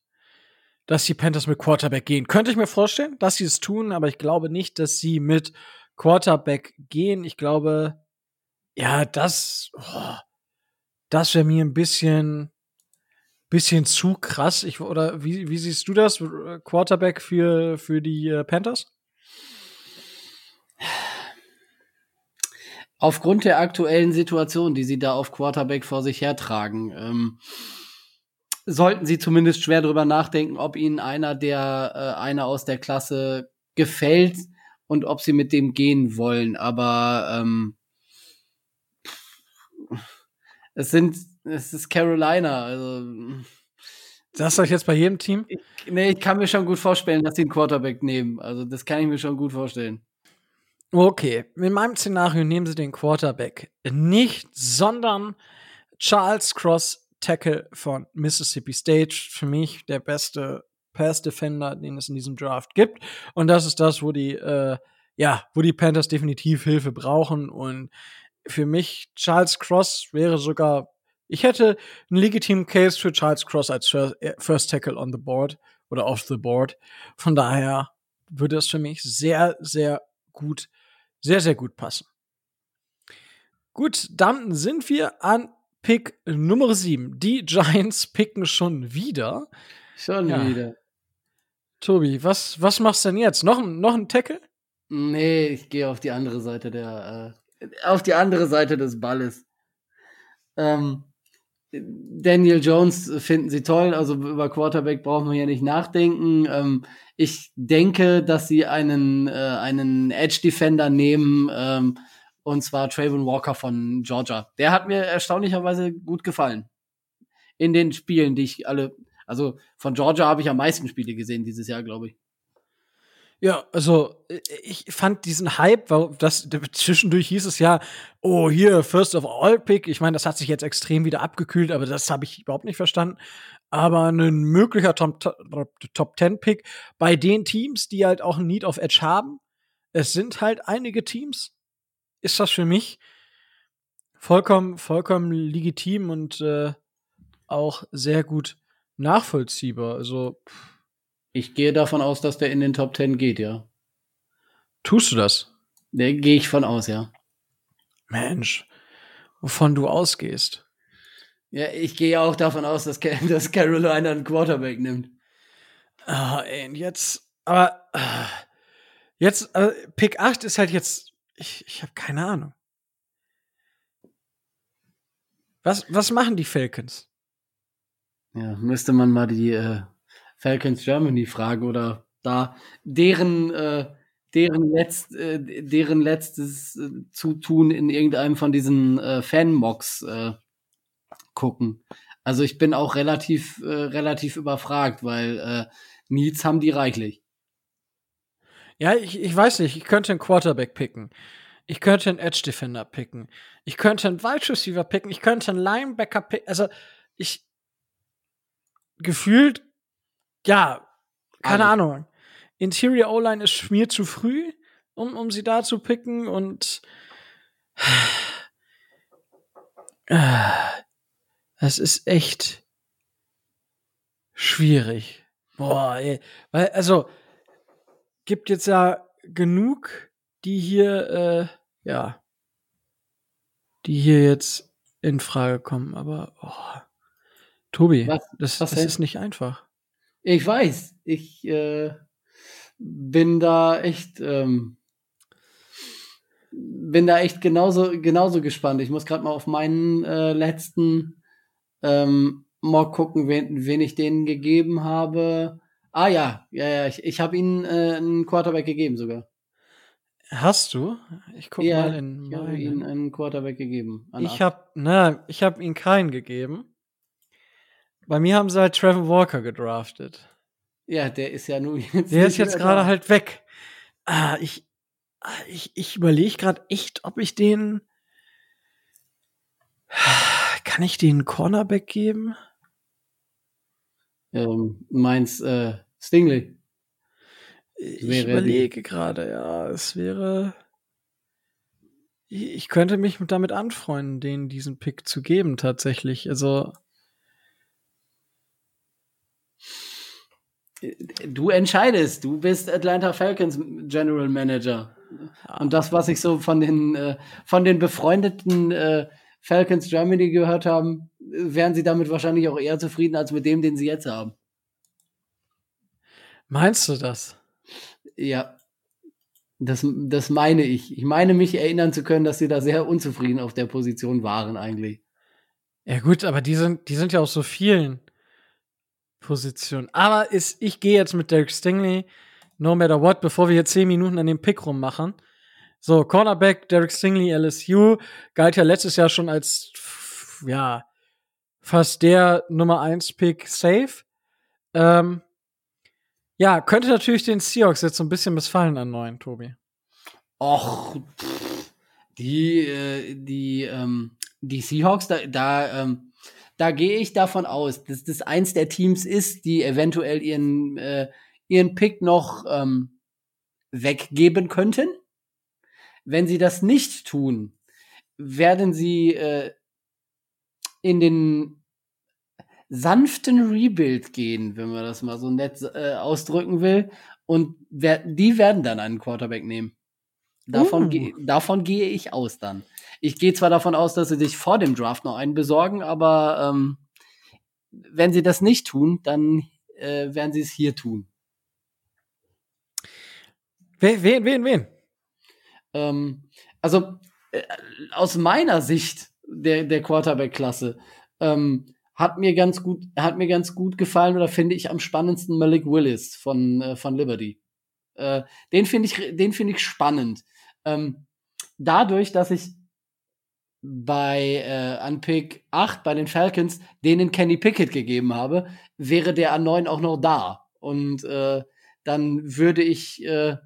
dass die Panthers mit Quarterback gehen. Könnte ich mir vorstellen, dass sie es tun, aber ich glaube nicht, dass sie mit Quarterback gehen. Ich glaube, ja, das, oh, das wäre mir ein bisschen, bisschen zu krass. Ich, oder wie, wie siehst du das? Quarterback für, für die äh, Panthers? aufgrund der aktuellen Situation, die sie da auf Quarterback vor sich hertragen, ähm, sollten sie zumindest schwer drüber nachdenken, ob ihnen einer der äh, einer aus der Klasse gefällt und ob sie mit dem gehen wollen. Aber ähm, es sind es ist Carolina, also Das sag ich jetzt bei jedem Team? Ich, nee, ich kann mir schon gut vorstellen, dass sie einen Quarterback nehmen. Also, das kann ich mir schon gut vorstellen. Okay, in meinem Szenario nehmen sie den Quarterback nicht, sondern Charles Cross Tackle von Mississippi State. Für mich der beste Pass Defender, den es in diesem Draft gibt. Und das ist das, wo die, äh, ja, wo die Panthers definitiv Hilfe brauchen. Und für mich, Charles Cross wäre sogar, ich hätte einen legitimen Case für Charles Cross als äh, First Tackle on the board oder off the board. Von daher würde es für mich sehr, sehr gut sehr, sehr gut passen. Gut, dann sind wir an Pick Nummer 7. Die Giants picken schon wieder. Schon ja. wieder. Tobi, was, was machst du denn jetzt? Noch, noch ein Tackle? Nee, ich gehe auf die andere Seite der, äh, auf die andere Seite des Balles. Ähm, Daniel Jones finden sie toll, also über Quarterback brauchen wir ja nicht nachdenken. Ähm, ich denke, dass sie einen, äh, einen Edge Defender nehmen, ähm, und zwar Trayvon Walker von Georgia. Der hat mir erstaunlicherweise gut gefallen. In den Spielen, die ich alle, also von Georgia habe ich am meisten Spiele gesehen dieses Jahr, glaube ich. Ja, also ich fand diesen Hype, weil das zwischendurch hieß es ja, oh hier First of All Pick. Ich meine, das hat sich jetzt extrem wieder abgekühlt, aber das habe ich überhaupt nicht verstanden. Aber ein möglicher Top, Top 10 Pick bei den Teams, die halt auch ein Need of Edge haben. Es sind halt einige Teams. Ist das für mich vollkommen, vollkommen legitim und äh, auch sehr gut nachvollziehbar. Also ich gehe davon aus, dass der in den Top 10 geht, ja. Tust du das? Der gehe ich von aus, ja. Mensch, wovon du ausgehst. Ja, ich gehe auch davon aus, dass, dass Carolina einen Quarterback nimmt. Ah, ey, und jetzt, aber äh, jetzt, äh, Pick 8 ist halt jetzt, ich, ich habe keine Ahnung. Was, was machen die Falcons? Ja, müsste man mal die äh, Falcons Germany fragen oder da deren äh, deren letzt äh, deren letztes äh, Zutun in irgendeinem von diesen äh, Fan-Mocks äh, gucken. Also ich bin auch relativ äh, relativ überfragt, weil Needs haben die reichlich. Ja, ich, ich weiß nicht, ich könnte einen Quarterback picken. Ich könnte einen Edge Defender picken. Ich könnte einen Wide Receiver picken. Ich könnte einen Linebacker picken. Also ich gefühlt ja, keine also. Ahnung. Interior O-Line ist mir zu früh, um, um sie da zu picken und es ist echt schwierig. Boah, ey. Weil, also, gibt jetzt ja genug, die hier, äh, ja, die hier jetzt in Frage kommen, aber, oh. Tobi, was, das, was das ist nicht einfach. Ich weiß, ich äh, bin da echt, ähm, bin da echt genauso, genauso gespannt. Ich muss gerade mal auf meinen äh, letzten ähm, Mock gucken, wen, wen ich denen gegeben habe. Ah ja, ja, ja, ich, ich habe ihnen äh, einen Quarterback gegeben sogar. Hast du? Ich gucke ja, mal in Ich habe ihnen einen Quarterback gegeben. Ich habe, na, ich habe ihnen keinen gegeben. Bei mir haben sie halt Trevor Walker gedraftet. Ja, der ist ja nun jetzt. Der ist jetzt gerade halt weg. Ah, ich, ah, ich, ich überlege gerade echt, ob ich den. Kann ich den Cornerback geben? Ähm, meins äh, Stingley. Ich überlege gerade, ja, es wäre. Ich könnte mich damit anfreunden, denen diesen Pick zu geben, tatsächlich. Also. Du entscheidest, du bist Atlanta Falcons General Manager. Und das, was ich so von den, äh, von den befreundeten äh, Falcons Germany gehört haben, wären sie damit wahrscheinlich auch eher zufrieden als mit dem, den sie jetzt haben. Meinst du das? Ja. Das, das meine ich. Ich meine mich erinnern zu können, dass sie da sehr unzufrieden auf der Position waren eigentlich. Ja gut, aber die sind, die sind ja auch so vielen Position. Aber ist, ich gehe jetzt mit Derek Stingley, no matter what, bevor wir hier zehn Minuten an dem Pick rummachen. So, Cornerback, Derek Stingley, LSU, galt ja letztes Jahr schon als, ja, fast der Nummer 1 Pick safe. Ähm, ja, könnte natürlich den Seahawks jetzt so ein bisschen missfallen an neuen, Tobi. Och, die, äh, die, ähm, die Seahawks, da, da, ähm, da gehe ich davon aus, dass das eins der Teams ist, die eventuell ihren, äh, ihren Pick noch ähm, weggeben könnten. Wenn sie das nicht tun, werden sie äh, in den sanften Rebuild gehen, wenn man das mal so nett äh, ausdrücken will. Und wer, die werden dann einen Quarterback nehmen. Davon, uh. ge davon gehe ich aus dann. Ich gehe zwar davon aus, dass sie sich vor dem Draft noch einen besorgen, aber ähm, wenn sie das nicht tun, dann äh, werden sie es hier tun. Wen, wen, wen, wen? Ähm, also äh, aus meiner Sicht der, der Quarterback-Klasse ähm, hat mir ganz gut, hat mir ganz gut gefallen oder finde ich am spannendsten Malik Willis von, äh, von Liberty. Äh, den finde ich, den finde ich spannend. Ähm, dadurch, dass ich bei äh, an Pick 8 bei den Falcons denen Kenny Pickett gegeben habe, wäre der an 9 auch noch da. Und äh, dann würde ich äh,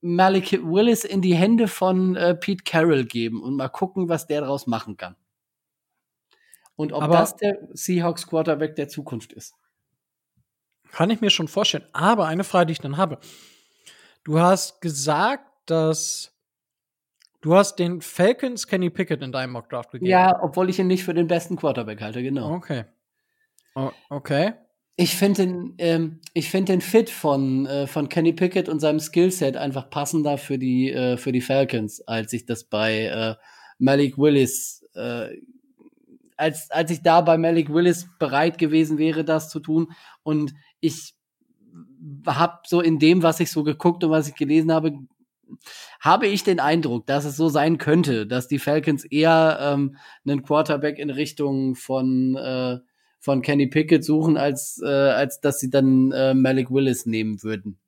Malik Willis in die Hände von äh, Pete Carroll geben und mal gucken, was der daraus machen kann. Und ob aber das der Seahawks Quarterback der Zukunft ist. Kann ich mir schon vorstellen. Aber eine Frage, die ich dann habe. Du hast gesagt, dass du hast den Falcons Kenny Pickett in deinem Mock Draft gegeben. Ja, obwohl ich ihn nicht für den besten Quarterback halte, genau. Okay. O okay. Ich finde den, ähm, ich finde den Fit von, äh, von Kenny Pickett und seinem Skillset einfach passender für die, äh, für die Falcons, als ich das bei äh, Malik Willis äh, als, als ich da bei Malik Willis bereit gewesen wäre, das zu tun. Und ich habe so in dem, was ich so geguckt und was ich gelesen habe, habe ich den Eindruck, dass es so sein könnte, dass die Falcons eher ähm, einen Quarterback in Richtung von äh, von Kenny Pickett suchen, als äh, als dass sie dann äh, Malik Willis nehmen würden.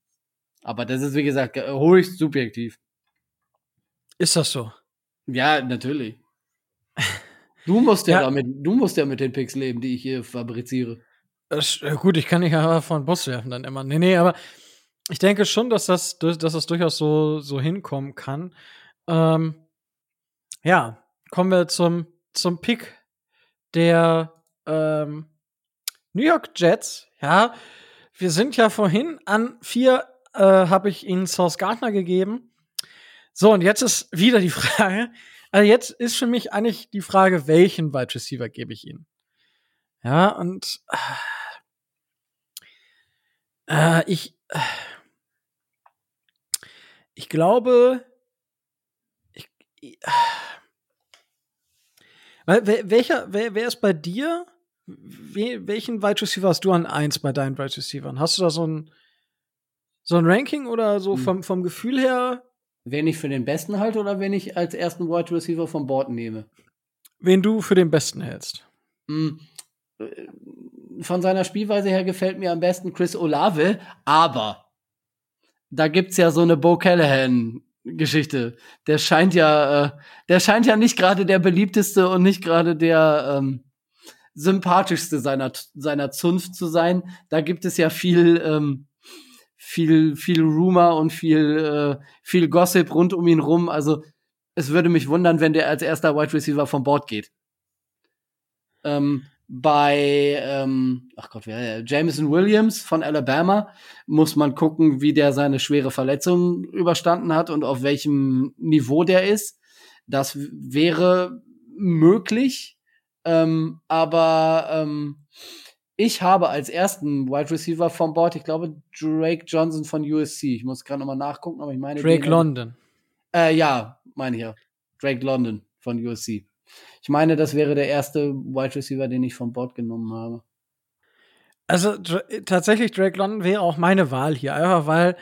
Aber das ist wie gesagt höchst subjektiv. Ist das so? Ja, natürlich. Du musst ja, ja, damit, du musst ja mit den Picks leben, die ich hier fabriziere. Das, gut, ich kann nicht aber von Bus werfen dann immer. Nee, nee, aber ich denke schon, dass das, dass das durchaus so, so hinkommen kann. Ähm, ja, kommen wir zum, zum Pick der ähm, New York Jets. Ja, wir sind ja vorhin an vier, äh, habe ich ihnen Source Gardner gegeben. So, und jetzt ist wieder die Frage, also jetzt ist für mich eigentlich die Frage, welchen Wide Receiver gebe ich ihnen? Ja, und äh, ich, äh, ich glaube, ich, äh, welcher, wer, wer ist bei dir? We, welchen Wide Receiver hast du an 1 bei deinen Wide Receivers? Hast du da so ein, so ein Ranking oder so hm. vom, vom Gefühl her? Wen ich für den besten halte oder wen ich als ersten Wide Receiver vom Board nehme? Wen du für den besten hältst? Mm, von seiner Spielweise her gefällt mir am besten Chris Olave, aber da gibt's ja so eine Bo Callahan Geschichte. Der scheint ja, äh, der scheint ja nicht gerade der beliebteste und nicht gerade der ähm, sympathischste seiner seiner Zunft zu sein. Da gibt es ja viel ähm, viel, viel Rumor und viel, äh, viel Gossip rund um ihn rum. Also es würde mich wundern, wenn der als erster Wide Receiver vom Board geht. Ähm, bei, ähm, ach Gott, wer, Jameson Williams von Alabama muss man gucken, wie der seine schwere Verletzung überstanden hat und auf welchem Niveau der ist. Das wäre möglich, ähm, aber ähm, ich habe als ersten Wide Receiver vom Board, ich glaube, Drake Johnson von USC. Ich muss gerade nochmal nachgucken, aber ich meine. Drake London. Äh, ja, meine ich ja. Drake London von USC. Ich meine, das wäre der erste Wide Receiver, den ich vom Board genommen habe. Also tatsächlich, Drake London wäre auch meine Wahl hier, einfach weil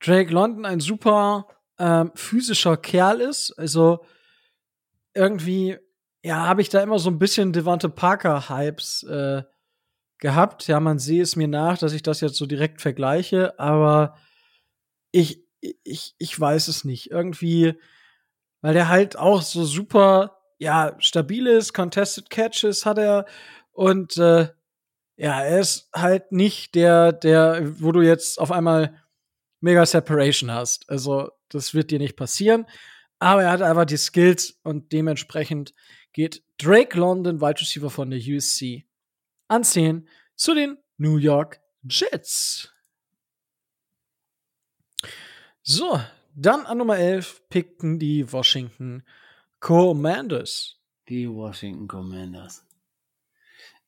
Drake London ein super ähm, physischer Kerl ist. Also irgendwie, ja, habe ich da immer so ein bisschen Devante Parker-Hypes äh, gehabt. Ja, man sehe es mir nach, dass ich das jetzt so direkt vergleiche, aber ich, ich, ich weiß es nicht. Irgendwie, weil der halt auch so super, ja, stabil ist, Contested Catches hat er und äh, ja, er ist halt nicht der, der, wo du jetzt auf einmal mega Separation hast. Also, das wird dir nicht passieren. Aber er hat einfach die Skills und dementsprechend geht Drake London, Wide Receiver von der USC, an 10 zu den New York Jets. So, dann an Nummer 11 pickten die Washington Commanders. Die Washington Commanders.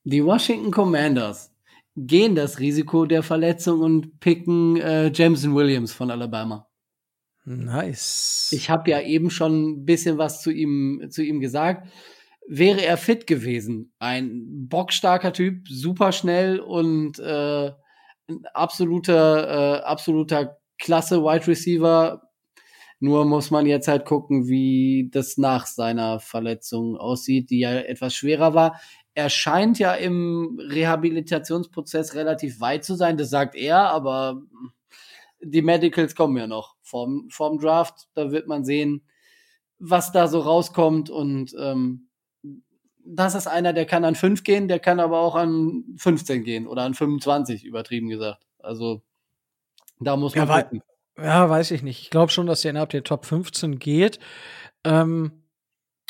Die Washington Commanders gehen das Risiko der Verletzung und picken äh, Jameson Williams von Alabama. Nice. Ich habe ja eben schon ein bisschen was zu ihm, zu ihm gesagt. Wäre er fit gewesen, ein bockstarker Typ, super schnell und äh, ein absoluter, äh, absoluter Klasse Wide Receiver. Nur muss man jetzt halt gucken, wie das nach seiner Verletzung aussieht, die ja etwas schwerer war er scheint ja im Rehabilitationsprozess relativ weit zu sein, das sagt er, aber die Medicals kommen ja noch vom, vom Draft. Da wird man sehen, was da so rauskommt. Und ähm, das ist einer, der kann an 5 gehen, der kann aber auch an 15 gehen oder an 25, übertrieben gesagt. Also da muss man ja, gucken. Ja, weiß ich nicht. Ich glaube schon, dass er innerhalb der Top 15 geht. Ähm,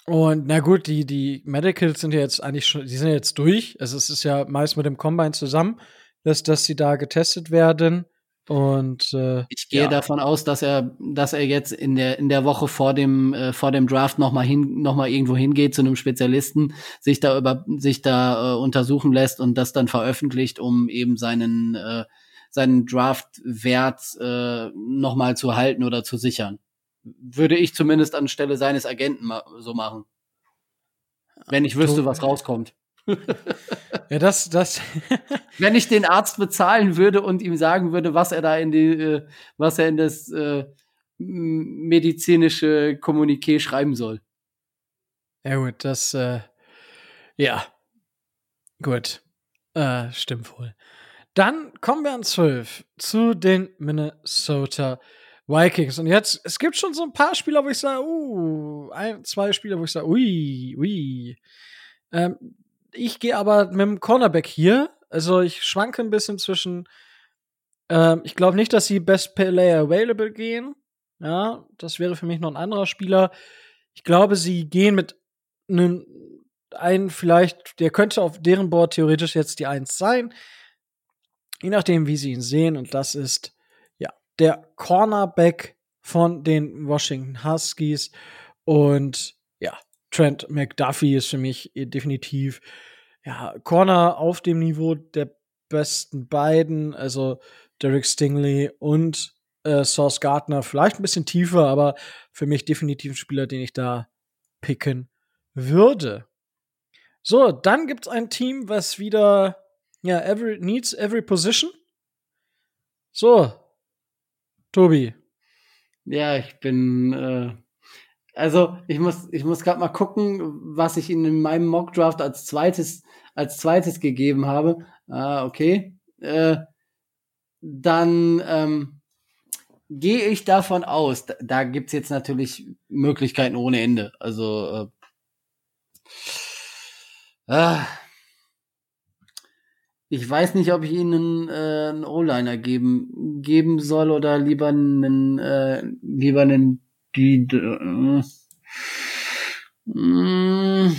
und na gut, die, die Medicals sind ja jetzt eigentlich schon, die sind ja jetzt durch. Also es ist ja meist mit dem Combine zusammen, dass, dass sie da getestet werden. Und äh, ich gehe ja. davon aus, dass er, dass er jetzt in der in der Woche vor dem äh, vor dem Draft noch mal hin noch mal irgendwo hingeht zu einem Spezialisten, sich da über sich da äh, untersuchen lässt und das dann veröffentlicht, um eben seinen äh, seinen Draft-Wert äh, noch mal zu halten oder zu sichern würde ich zumindest anstelle seines Agenten ma so machen. Wenn ich wüsste, was rauskommt. Ja, das, das. Wenn ich den Arzt bezahlen würde und ihm sagen würde, was er da in die, äh, was er in das äh, medizinische Kommuniqué schreiben soll. Ja, gut, das, äh, ja. Gut. Äh, stimmt wohl. Dann kommen wir an 12 zu den Minnesota Vikings. Und jetzt, es gibt schon so ein paar Spieler, wo ich sage, uh, ein, zwei Spieler, wo ich sage, ui, ui. Ähm, ich gehe aber mit dem Cornerback hier. Also ich schwanke ein bisschen zwischen. Ähm, ich glaube nicht, dass sie Best Player Available gehen. Ja, das wäre für mich noch ein anderer Spieler. Ich glaube, sie gehen mit einem einen vielleicht, der könnte auf deren Board theoretisch jetzt die Eins sein. Je nachdem, wie sie ihn sehen. Und das ist der Cornerback von den Washington Huskies. Und ja, Trent McDuffie ist für mich definitiv ja, Corner auf dem Niveau der besten beiden, also Derek Stingley und äh, Source Gardner, vielleicht ein bisschen tiefer, aber für mich definitiv ein Spieler, den ich da picken würde. So, dann gibt es ein Team, was wieder ja, every, needs every position. So, Tobi. Ja, ich bin. Äh, also ich muss, ich muss gerade mal gucken, was ich in meinem Mock Draft als zweites, als zweites gegeben habe. Ah, okay. Äh, dann ähm, gehe ich davon aus. Da, da gibt's jetzt natürlich Möglichkeiten ohne Ende. Also äh, ah, ich weiß nicht, ob ich ihnen äh, einen O-Liner geben geben soll oder lieber einen äh, lieber einen die äh, mm,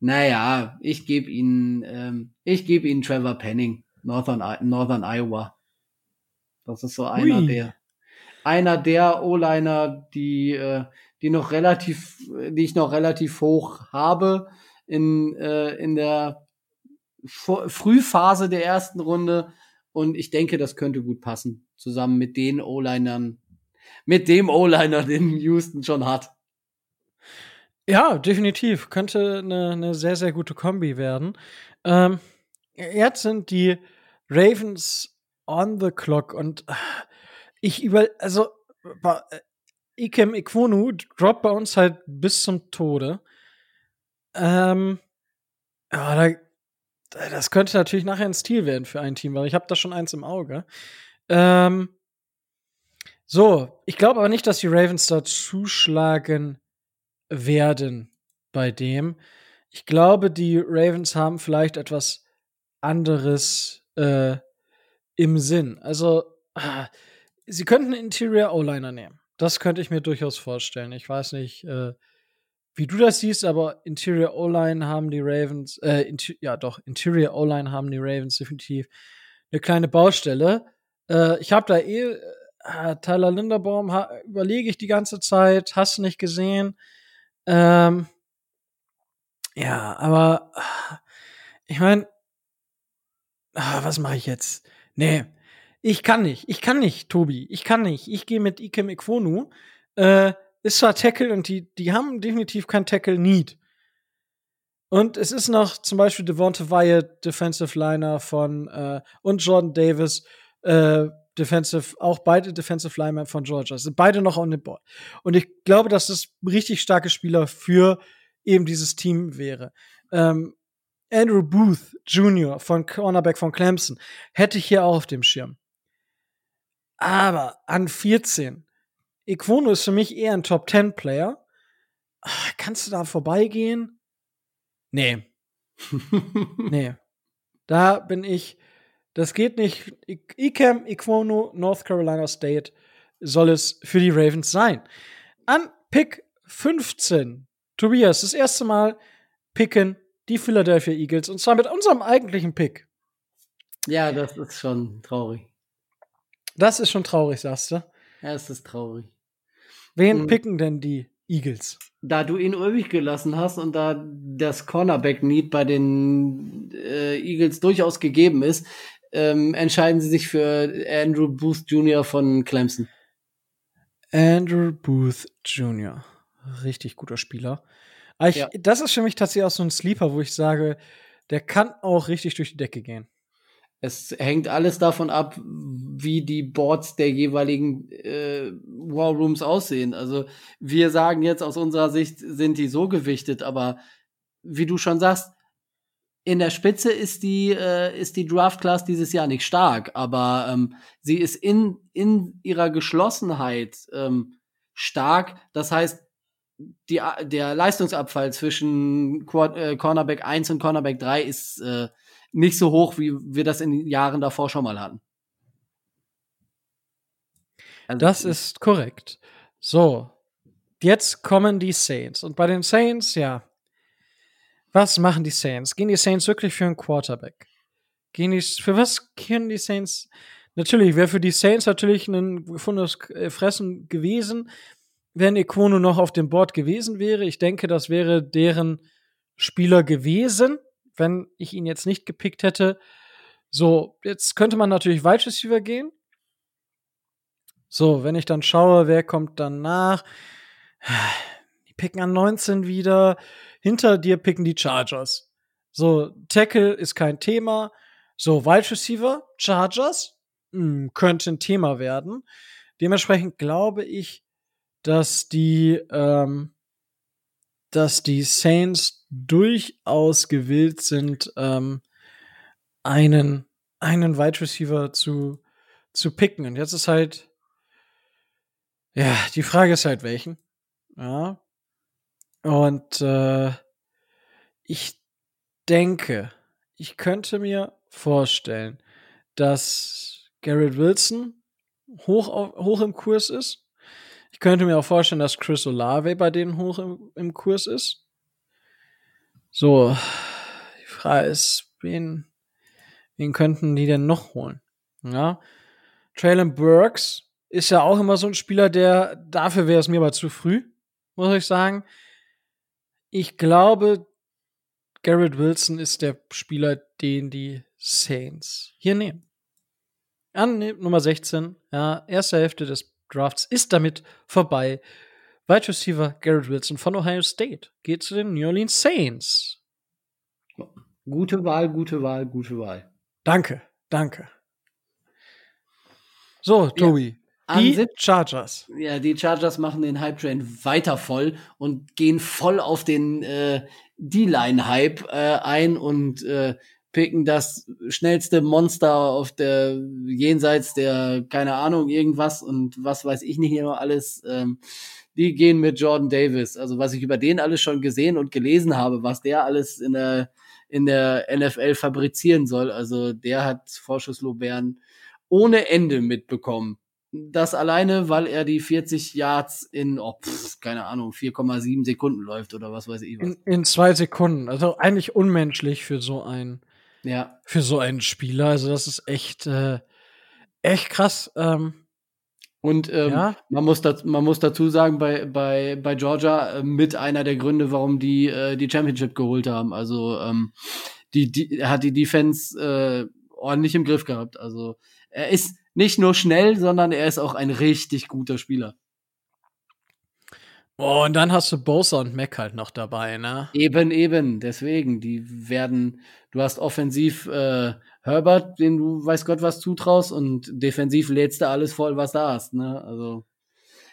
naja, ich gebe ihnen ähm, ich gebe ihnen Trevor Penning, Northern Northern Iowa. Das ist so einer Ui. der einer der O-Liner, die äh, die noch relativ die ich noch relativ hoch habe in äh, in der Frühphase der ersten Runde. Und ich denke, das könnte gut passen. Zusammen mit den O-Linern, mit dem O-Liner, den Houston schon hat. Ja, definitiv. Könnte eine, eine sehr, sehr gute Kombi werden. Ähm, jetzt sind die Ravens on the clock und äh, ich über, also äh, Ikem Ikwonu droppt bei uns halt bis zum Tode. Ähm, ja, da das könnte natürlich nachher ein Stil werden für ein Team, weil ich habe da schon eins im Auge. Ähm, so, ich glaube aber nicht, dass die Ravens da zuschlagen werden bei dem. Ich glaube, die Ravens haben vielleicht etwas anderes äh, im Sinn. Also, ah, sie könnten Interior O-Liner nehmen. Das könnte ich mir durchaus vorstellen. Ich weiß nicht, äh, wie du das siehst, aber Interior O-Line haben die Ravens, äh, ja doch, Interior O-Line haben die Ravens definitiv eine kleine Baustelle. Äh, ich habe da eh, äh, Tyler Linderbaum überlege ich die ganze Zeit, hast nicht gesehen. Ähm, ja, aber ich meine, ah, was mache ich jetzt? Nee, ich kann nicht. Ich kann nicht, Tobi. Ich kann nicht. Ich gehe mit Ikem Ikwonu. Äh, ist zwar Tackle und die, die haben definitiv kein Tackle-Need. Und es ist noch zum Beispiel Devonta Wyatt, Defensive Liner von äh, und Jordan Davis, äh, Defensive, auch beide Defensive Linemen von Georgia. Sind beide noch on the board. Und ich glaube, dass das richtig starke Spieler für eben dieses Team wäre. Ähm, Andrew Booth Jr. von Cornerback von Clemson hätte ich hier auch auf dem Schirm. Aber an 14, Iquono ist für mich eher ein Top 10 Player. Ach, kannst du da vorbeigehen? Nee. nee. Da bin ich, das geht nicht. Icam, Iquono, North Carolina State soll es für die Ravens sein. An Pick 15, Tobias, das erste Mal picken die Philadelphia Eagles und zwar mit unserem eigentlichen Pick. Ja, das ist schon traurig. Das ist schon traurig, sagst du? Ja, es ist traurig. Wen mhm. picken denn die Eagles? Da du ihn übrig gelassen hast und da das Cornerback-Need bei den äh, Eagles durchaus gegeben ist, ähm, entscheiden sie sich für Andrew Booth Jr. von Clemson. Andrew Booth Jr. Richtig guter Spieler. Ich, ja. Das ist für mich tatsächlich auch so ein Sleeper, wo ich sage, der kann auch richtig durch die Decke gehen. Es hängt alles davon ab, wie die Boards der jeweiligen äh, War Rooms aussehen. Also wir sagen jetzt aus unserer Sicht sind die so gewichtet, aber wie du schon sagst, in der Spitze ist die äh, ist die Draft Class dieses Jahr nicht stark, aber ähm, sie ist in in ihrer Geschlossenheit ähm, stark. Das heißt, die, der Leistungsabfall zwischen Quad, äh, Cornerback 1 und Cornerback 3 ist äh, nicht so hoch, wie wir das in den Jahren davor schon mal hatten. Also, das ist korrekt. So, jetzt kommen die Saints. Und bei den Saints, ja, was machen die Saints? Gehen die Saints wirklich für einen Quarterback? Gehen die, für was können die Saints? Natürlich, wäre für die Saints natürlich ein gefundenes äh, Fressen gewesen, wenn Equono noch auf dem Board gewesen wäre. Ich denke, das wäre deren Spieler gewesen wenn ich ihn jetzt nicht gepickt hätte. So, jetzt könnte man natürlich Wide Receiver gehen. So, wenn ich dann schaue, wer kommt danach. Die picken an 19 wieder. Hinter dir picken die Chargers. So, Tackle ist kein Thema. So, Wide Receiver, Chargers, mh, hm, könnte ein Thema werden. Dementsprechend glaube ich, dass die, ähm, dass die Saints durchaus gewillt sind, ähm, einen, einen Wide Receiver zu, zu picken. Und jetzt ist halt, ja, die Frage ist halt welchen. Ja. Und äh, ich denke, ich könnte mir vorstellen, dass Garrett Wilson hoch, auf, hoch im Kurs ist. Ich könnte mir auch vorstellen, dass Chris Olave bei denen hoch im, im Kurs ist. So, die Frage ist, wen, wen könnten die denn noch holen? Ja, Traylon Burks ist ja auch immer so ein Spieler, der, dafür wäre es mir aber zu früh, muss ich sagen. Ich glaube, Garrett Wilson ist der Spieler, den die Saints hier nehmen. An Nummer 16, ja, erste Hälfte des Drafts ist damit vorbei. Wide Receiver Garrett Wilson von Ohio State geht zu den New Orleans Saints. Gute Wahl, gute Wahl, gute Wahl. Danke, danke. So, Tobi. Ja, die Chargers. Ja, die Chargers machen den Hype-Train weiter voll und gehen voll auf den äh, D-Line-Hype äh, ein und äh, picken das schnellste Monster auf der jenseits der, keine Ahnung, irgendwas und was weiß ich nicht immer alles. Ähm, die gehen mit Jordan Davis. Also was ich über den alles schon gesehen und gelesen habe, was der alles in der in der NFL fabrizieren soll. Also der hat Vorschusslobären ohne Ende mitbekommen. Das alleine, weil er die 40 Yards in, oh, pff, keine Ahnung, 4,7 Sekunden läuft oder was weiß ich was. In, in zwei Sekunden. Also eigentlich unmenschlich für so einen, ja. für so einen Spieler. Also das ist echt, äh, echt krass. Ähm, und ähm, ja? man, muss das, man muss dazu sagen, bei, bei, bei Georgia äh, mit einer der Gründe, warum die äh, die Championship geholt haben. Also ähm, die, die hat die Defense äh, ordentlich im Griff gehabt. Also er ist nicht nur schnell, sondern er ist auch ein richtig guter Spieler. Oh, und dann hast du Bosa und Mac halt noch dabei, ne? Eben, eben. Deswegen, die werden, du hast offensiv äh, Herbert, den du weiß Gott was zutraust, und defensiv lädst du alles voll, was da hast, ne? Also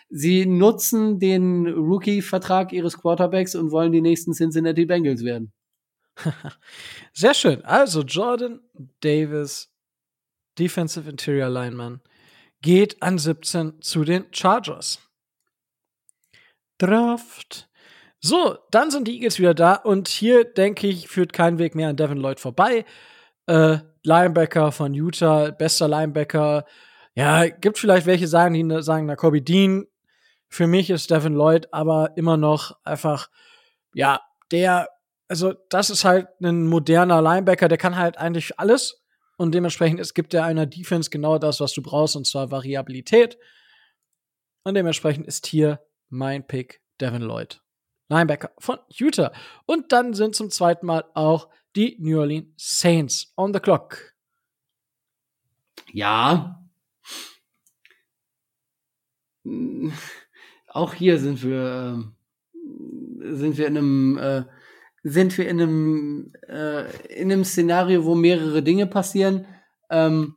sie nutzen den Rookie-Vertrag ihres Quarterbacks und wollen die nächsten Cincinnati Bengals werden. Sehr schön. Also Jordan Davis, Defensive Interior Lineman, geht an 17 zu den Chargers. Draft. So, dann sind die Eagles wieder da und hier denke ich, führt kein Weg mehr an Devin Lloyd vorbei. Äh, Linebacker von Utah, bester Linebacker. Ja, gibt vielleicht welche sagen, die sagen, na, Kobe Dean. Für mich ist Devin Lloyd aber immer noch einfach, ja, der, also das ist halt ein moderner Linebacker, der kann halt eigentlich alles. Und dementsprechend es gibt er einer Defense genau das, was du brauchst, und zwar Variabilität. Und dementsprechend ist hier mein Pick Devin Lloyd. Linebacker von Utah. Und dann sind zum zweiten Mal auch die New Orleans Saints on the clock. Ja. Auch hier sind wir äh, sind wir in einem äh, sind wir in einem äh, in einem Szenario, wo mehrere Dinge passieren. Ähm,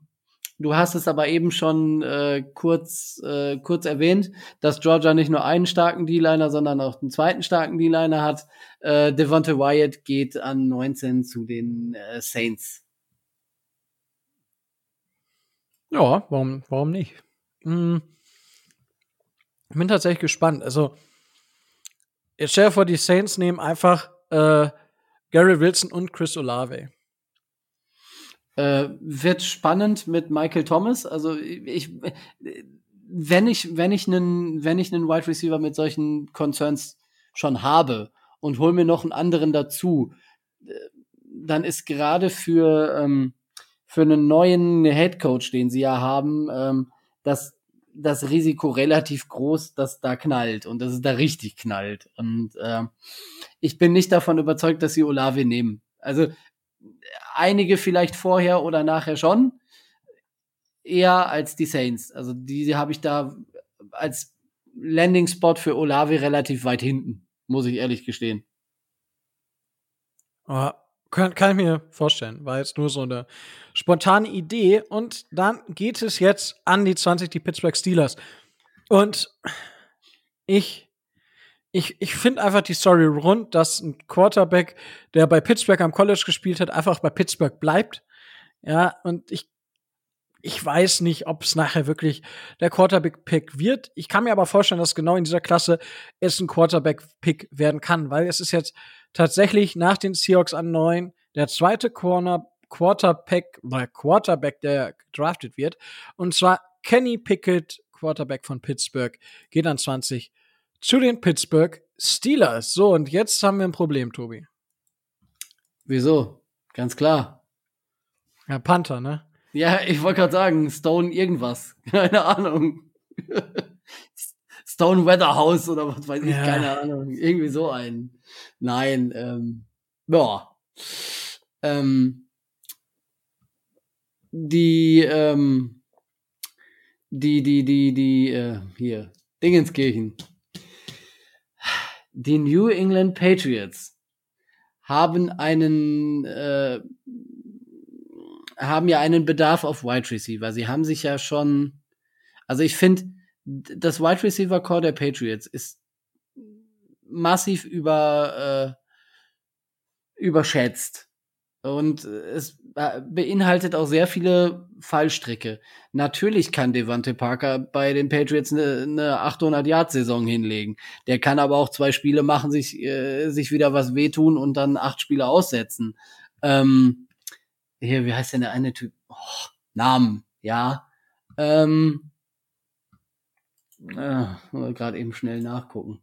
Du hast es aber eben schon äh, kurz, äh, kurz erwähnt, dass Georgia nicht nur einen starken D-Liner, sondern auch einen zweiten starken D-Liner hat. Äh, Devonta Wyatt geht an 19 zu den äh, Saints. Ja, warum, warum nicht? Hm. Ich bin tatsächlich gespannt. Also, jetzt stell dir vor, die Saints nehmen einfach äh, Gary Wilson und Chris Olave. Äh, wird spannend mit Michael Thomas. Also ich, wenn ich, wenn ich einen, wenn ich einen Wide Receiver mit solchen Concerns schon habe und hol mir noch einen anderen dazu, äh, dann ist gerade für ähm, für einen neuen Head Coach, den sie ja haben, ähm, das das Risiko relativ groß, dass da knallt und dass es da richtig knallt. Und äh, ich bin nicht davon überzeugt, dass sie Olave nehmen. Also einige vielleicht vorher oder nachher schon. Eher als die Saints. Also die habe ich da als Landing-Spot für Olave relativ weit hinten, muss ich ehrlich gestehen. Oh, kann, kann ich mir vorstellen. War jetzt nur so eine spontane Idee. Und dann geht es jetzt an die 20, die Pittsburgh Steelers. Und ich ich, ich finde einfach die Story rund, dass ein Quarterback, der bei Pittsburgh am College gespielt hat, einfach bei Pittsburgh bleibt. Ja, und ich, ich weiß nicht, ob es nachher wirklich der Quarterback-Pick wird. Ich kann mir aber vorstellen, dass genau in dieser Klasse es ein Quarterback-Pick werden kann, weil es ist jetzt tatsächlich nach den Seahawks an neun der zweite Corner Quarterback, äh, Quarterback, der gedraftet wird. Und zwar Kenny Pickett, Quarterback von Pittsburgh, geht an 20 zu den Pittsburgh Steelers. So, und jetzt haben wir ein Problem, Tobi. Wieso? Ganz klar. Ja, Panther, ne? Ja, ich wollte gerade sagen, Stone irgendwas. Keine Ahnung. Stone Weatherhouse oder was weiß ich, ja. keine Ahnung. Irgendwie so ein. Nein, ähm, ja. Ähm, die, ähm, die, die, die, die, äh, hier, Dingenskirchen die New England Patriots haben einen äh, haben ja einen Bedarf auf Wide Receiver. Sie haben sich ja schon, also ich finde, das Wide Receiver Core der Patriots ist massiv über äh, überschätzt. Und es beinhaltet auch sehr viele Fallstricke. Natürlich kann Devante Parker bei den Patriots eine, eine 800-Yard-Saison hinlegen. Der kann aber auch zwei Spiele machen, sich, äh, sich wieder was wehtun und dann acht Spiele aussetzen. Ähm, hier, wie heißt denn der eine Typ? Oh, Namen, ja. Ähm, äh, gerade eben schnell nachgucken.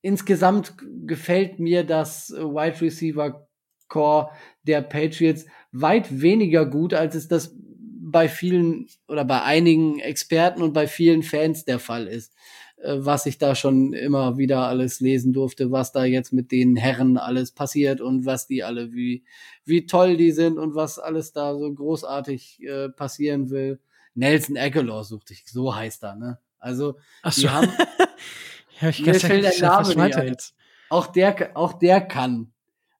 Insgesamt gefällt mir das Wide Receiver Core der Patriots weit weniger gut, als es das bei vielen oder bei einigen Experten und bei vielen Fans der Fall ist. Äh, was ich da schon immer wieder alles lesen durfte, was da jetzt mit den Herren alles passiert und was die alle, wie, wie toll die sind und was alles da so großartig äh, passieren will. Nelson Aguilar suchte ich, so heißt er, ne? Also, Ach die so. haben, ja, ich mir fällt der Name nicht ein. jetzt. auch der, auch der kann.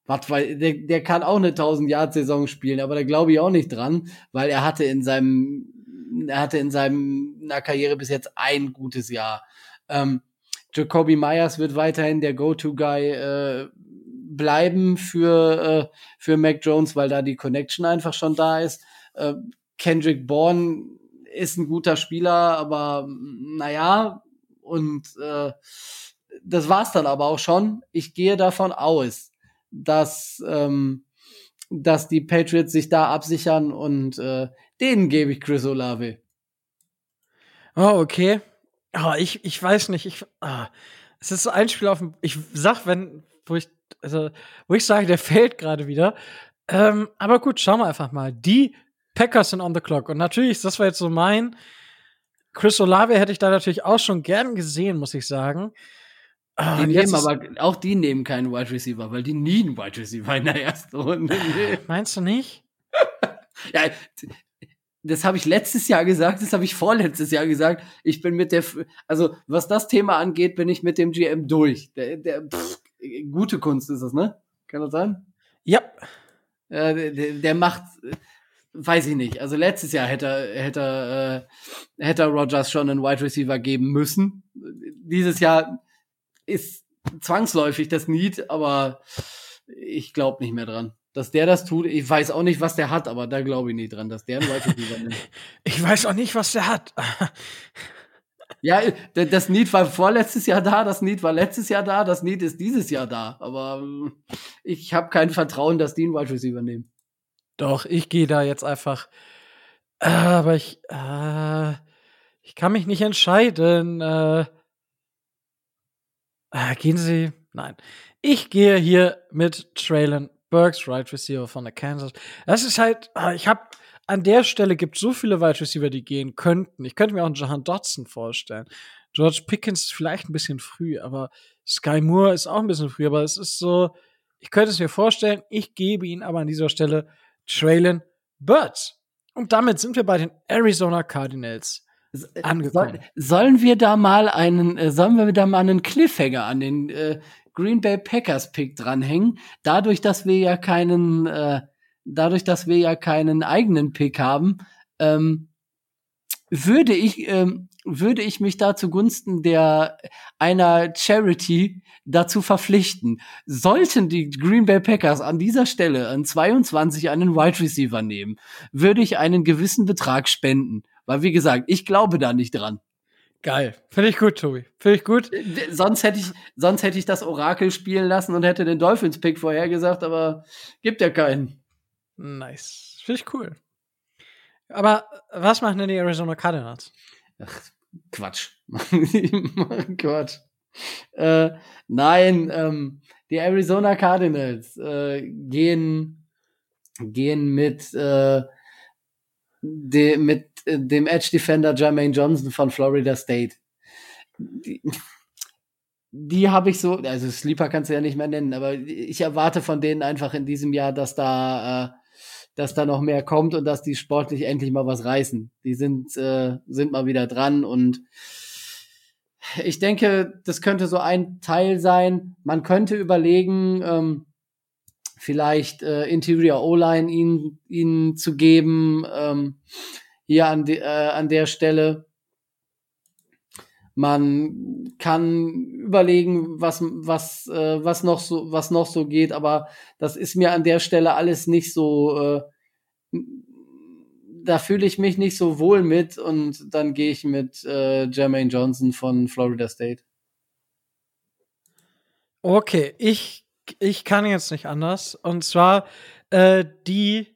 Was, weil der, der kann auch eine 1000 Yard Saison spielen, aber da glaube ich auch nicht dran, weil er hatte in seinem, er hatte in seinem in der Karriere bis jetzt ein gutes Jahr. Ähm, Jacoby Myers wird weiterhin der Go-To-Guy äh, bleiben für äh, für Mac Jones, weil da die Connection einfach schon da ist. Äh, Kendrick Bourne ist ein guter Spieler, aber naja, und äh, das war's dann aber auch schon. Ich gehe davon aus, dass, ähm, dass die Patriots sich da absichern und äh, denen gebe ich Chris Olave. Oh, okay. Oh, ich, ich weiß nicht. Ich, ah, es ist so ein Spiel auf dem. Ich sag, wenn, wo ich, also, wo ich sage, der fällt gerade wieder. Ähm, aber gut, schauen wir einfach mal. Die Packers sind on the clock. Und natürlich, das war jetzt so mein. Chris Olave hätte ich da natürlich auch schon gern gesehen, muss ich sagen. Ah, Die nehmen aber auch die nehmen keinen Wide Receiver, weil die nie einen Wide Receiver in der ersten Runde nehmen. Meinst du nicht? Ja, das habe ich letztes Jahr gesagt, das habe ich vorletztes Jahr gesagt. Ich bin mit der, also was das Thema angeht, bin ich mit dem GM durch. Der, der pff, gute Kunst ist das, ne? Kann das sein? Ja. Ja, der, der, macht, äh, weiß ich nicht. Also letztes Jahr hätte hätte äh, hätte er Rogers schon einen Wide Receiver geben müssen. Dieses Jahr ist zwangsläufig das Need, aber ich glaube nicht mehr dran. Dass der das tut, ich weiß auch nicht, was der hat, aber da glaube ich nicht dran, dass der einen Wide Receiver nimmt. Ich weiß auch nicht, was der hat. Ja, das Need war vorletztes Jahr da, das Need war letztes Jahr da, das Need ist dieses Jahr da. Aber ähm, ich habe kein Vertrauen, dass die einen Wide Receiver nehmen. Doch, ich gehe da jetzt einfach. Äh, aber ich, äh, ich kann mich nicht entscheiden. Äh, äh, gehen Sie? Nein. Ich gehe hier mit Traylon Burks, Right Receiver von der Kansas. Das ist halt, äh, ich habe an der Stelle gibt so viele Wide Receiver, die gehen könnten. Ich könnte mir auch einen Jahan Dotson vorstellen. George Pickens ist vielleicht ein bisschen früh, aber Sky Moore ist auch ein bisschen früh, aber es ist so, ich könnte es mir vorstellen, ich gebe ihn aber an dieser Stelle Traylon Burks. Und damit sind wir bei den Arizona Cardinals. Angekommen. Soll, sollen wir da mal einen, äh, sollen wir da mal einen Cliffhanger an den äh, Green Bay Packers Pick dranhängen? Dadurch, dass wir ja keinen, äh, dadurch, dass wir ja keinen eigenen Pick haben, ähm, würde ich, ähm, würde ich mich da zugunsten der einer Charity dazu verpflichten. Sollten die Green Bay Packers an dieser Stelle an 22 einen Wide Receiver nehmen, würde ich einen gewissen Betrag spenden. Weil, wie gesagt, ich glaube da nicht dran. Geil. Finde ich gut, Tobi. Finde ich gut. D- Sonst hätte ich, sonst hätte ich das Orakel spielen lassen und hätte den Dolphins-Pick vorhergesagt, aber gibt ja keinen. Nice. Finde ich cool. Aber was machen denn die Arizona Cardinals? Ach, Quatsch. Quatsch. Äh, nein, ähm, die Arizona Cardinals äh, gehen, gehen mit, äh, de, mit äh, dem Edge Defender Jermaine Johnson von Florida State. Die, die habe ich so, also Sleeper kannst du ja nicht mehr nennen, aber ich erwarte von denen einfach in diesem Jahr, dass da, äh, dass da noch mehr kommt und dass die sportlich endlich mal was reißen. Die sind, äh, sind mal wieder dran und ich denke, das könnte so ein Teil sein. Man könnte überlegen, ähm, vielleicht äh, Interior O-Line ihnen, ihnen zu geben, ähm, hier an, de, äh, an der Stelle. Man kann überlegen, was, was, äh, was, noch so, was noch so geht, aber das ist mir an der Stelle alles nicht so, äh, da fühle ich mich nicht so wohl mit und dann gehe ich mit äh, Jermaine Johnson von Florida State. Okay, ich, ich kann jetzt nicht anders. Und zwar äh, die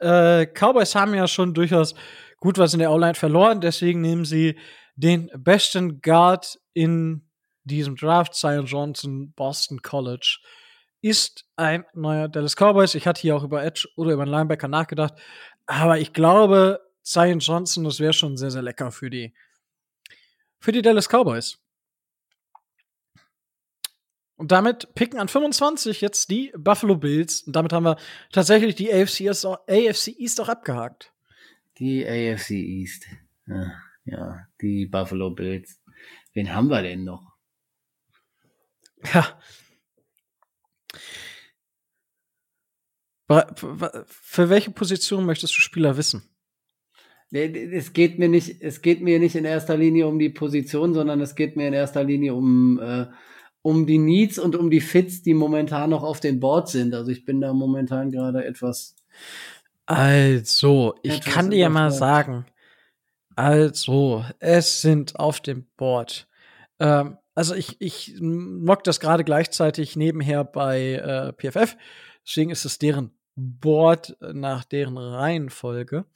äh, Cowboys haben ja schon durchaus gut was in der O-Line verloren, deswegen nehmen sie den besten Guard in diesem Draft, Zion Johnson, Boston College, ist ein neuer Dallas Cowboys. Ich hatte hier auch über Edge oder über einen Linebacker nachgedacht, aber ich glaube, Zion Johnson, das wäre schon sehr, sehr lecker für die, für die Dallas Cowboys. Und damit picken an 25 jetzt die Buffalo Bills. Und damit haben wir tatsächlich die AFC East auch, AFC East auch abgehakt. Die AFC East. Ja, ja, die Buffalo Bills. Wen haben wir denn noch? Ja. Für welche Position möchtest du Spieler wissen? Es geht mir nicht, es geht mir nicht in erster Linie um die Position, sondern es geht mir in erster Linie um, äh, um die Needs und um die Fits, die momentan noch auf dem Board sind. Also ich bin da momentan gerade etwas. Also, ich etwas kann dir mal sagen, also, es sind auf dem Board. Ähm, also ich, ich mock das gerade gleichzeitig nebenher bei äh, PFF. Deswegen ist es deren Board nach deren Reihenfolge.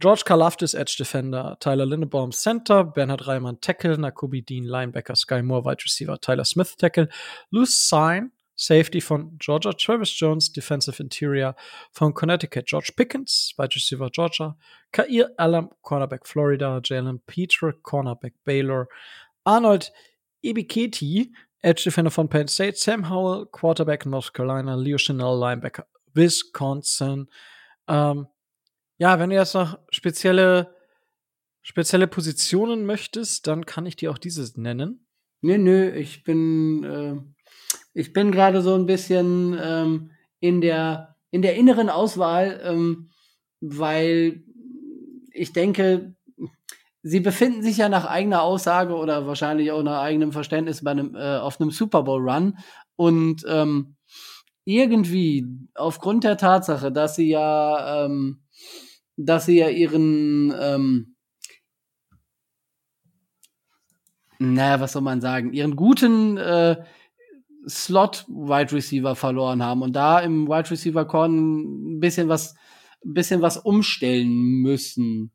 George Kalafdis, Edge Defender, Tyler Lindebaum, Center, Bernhard Reimann, Tackle, Nakobe Dean, Linebacker, Sky Moore, Wide Receiver, Tyler Smith, Tackle, Luce Sign, Safety von Georgia, Travis Jones, Defensive Interior von Connecticut, George Pickens, Wide Receiver Georgia, Kair Alam, Cornerback Florida, Jalen Peter, Cornerback Baylor, Arnold Ibiketi, Edge Defender von Penn State, Sam Howell, Quarterback North Carolina, Leo Chanel, Linebacker Wisconsin, ähm, ja, wenn du jetzt noch spezielle, spezielle Positionen möchtest, dann kann ich dir auch dieses nennen. Nö, nö, ich bin, äh, ich bin gerade so ein bisschen ähm, in der in der inneren Auswahl, ähm, weil ich denke, sie befinden sich ja nach eigener Aussage oder wahrscheinlich auch nach eigenem Verständnis bei einem, äh, auf einem Super Bowl Run und ähm, irgendwie aufgrund der Tatsache, dass sie ja ähm, dass sie ja ihren, ähm, naja, was soll man sagen, ihren guten äh, Slot-Wide Receiver verloren haben und da im Wide Receiver Korn ein bisschen was, ein bisschen was umstellen müssen.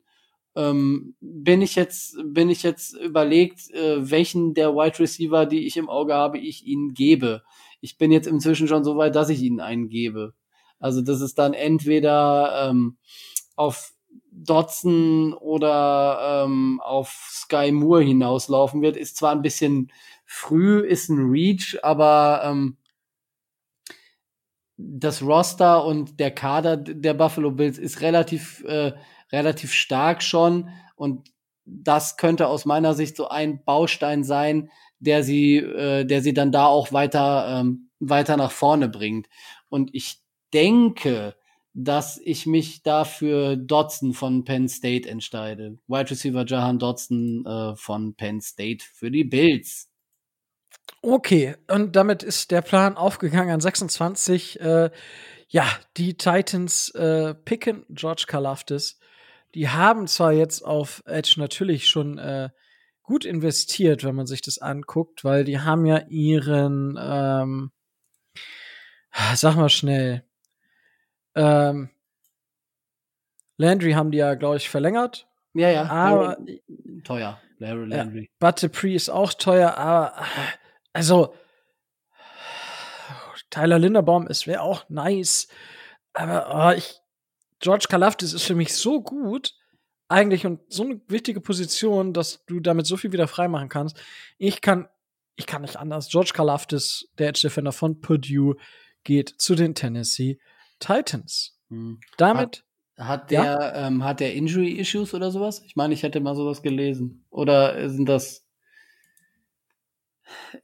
Ähm, bin ich jetzt, bin ich jetzt überlegt, äh, welchen der Wide Receiver, die ich im Auge habe, ich ihnen gebe. Ich bin jetzt inzwischen schon so weit, dass ich ihnen einen gebe. Also das ist dann entweder ähm, auf Dotson oder ähm, auf Sky Moore hinauslaufen wird, ist zwar ein bisschen früh, ist ein Reach, aber ähm, das Roster und der Kader der Buffalo Bills ist relativ, äh, relativ stark schon und das könnte aus meiner Sicht so ein Baustein sein, der sie, äh, der sie dann da auch weiter, ähm, weiter nach vorne bringt. Und ich denke, dass ich mich dafür Dodson von Penn State entscheide. Wide Receiver Jahan Dodson äh, von Penn State für die Bills. Okay, und damit ist der Plan aufgegangen an 26. Äh, ja, die Titans äh, picken George Kalafdis. Die haben zwar jetzt auf Edge natürlich schon äh, gut investiert, wenn man sich das anguckt, weil die haben ja ihren, ähm, sag mal schnell, ähm, Landry haben die ja, glaube ich, verlängert. Ja, ja. Aber teuer. Larry Landry. Ja, But Dupree ist auch teuer, aber also Tyler Linderbaum ist wäre auch nice, aber oh, ich George Kalafdis ist für mich so gut eigentlich und so eine wichtige Position, dass du damit so viel wieder freimachen kannst. Ich kann ich kann nicht anders. George Kalafdis, der Edge Defender von Purdue, geht zu den Tennessee Titans. Hm. Damit. Hat, hat der, ja? ähm, hat der Injury Issues oder sowas? Ich meine, ich hätte mal sowas gelesen. Oder sind das.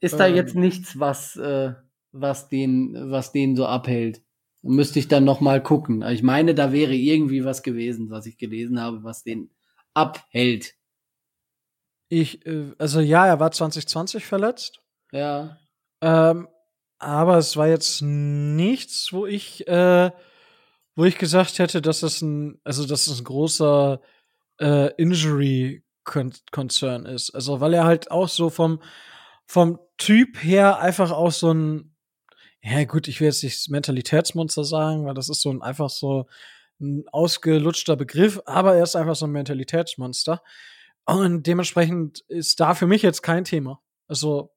Ist ähm. da jetzt nichts, was, äh, was den, was den so abhält? Müsste ich dann noch mal gucken. Ich meine, da wäre irgendwie was gewesen, was ich gelesen habe, was den abhält. Ich, äh, also ja, er war 2020 verletzt. Ja. Ähm, aber es war jetzt nichts, wo ich, äh, wo ich gesagt hätte, dass das ein, also dass das ein großer äh, Injury Concern ist. Also weil er halt auch so vom vom Typ her einfach auch so ein Ja, gut, ich will jetzt nicht Mentalitätsmonster sagen, weil das ist so ein einfach so ein ausgelutschter Begriff, aber er ist einfach so ein Mentalitätsmonster. Und dementsprechend ist da für mich jetzt kein Thema. Also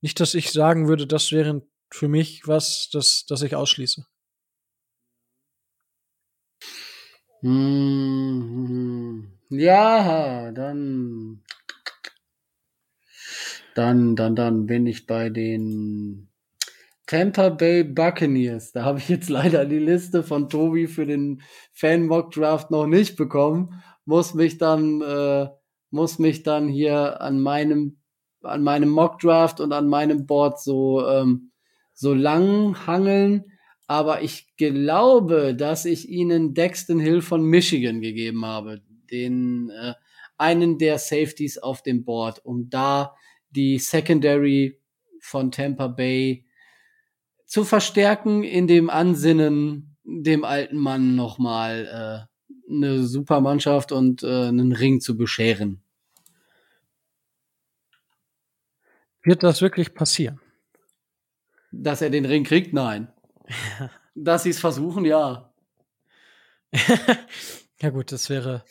nicht, dass ich sagen würde, das wäre für mich was, das, das ich ausschließe. Hm, ja, dann, dann, dann, dann bin ich bei den Tampa Bay Buccaneers. Da habe ich jetzt leider die Liste von Tobi für den Fan Mock Draft noch nicht bekommen. Muss mich dann, äh, muss mich dann hier an meinem, an meinem Mock Draft und an meinem Board so, ähm, so lang hangeln aber ich glaube, dass ich ihnen Dexton Hill von Michigan gegeben habe, den äh, einen der Safeties auf dem Board, um da die Secondary von Tampa Bay zu verstärken, in dem Ansinnen, dem alten Mann nochmal äh, eine super Mannschaft und äh, einen Ring zu bescheren. Wird das wirklich passieren? Dass er den Ring kriegt? Nein. Dass sie es versuchen, ja. ja gut, das wäre,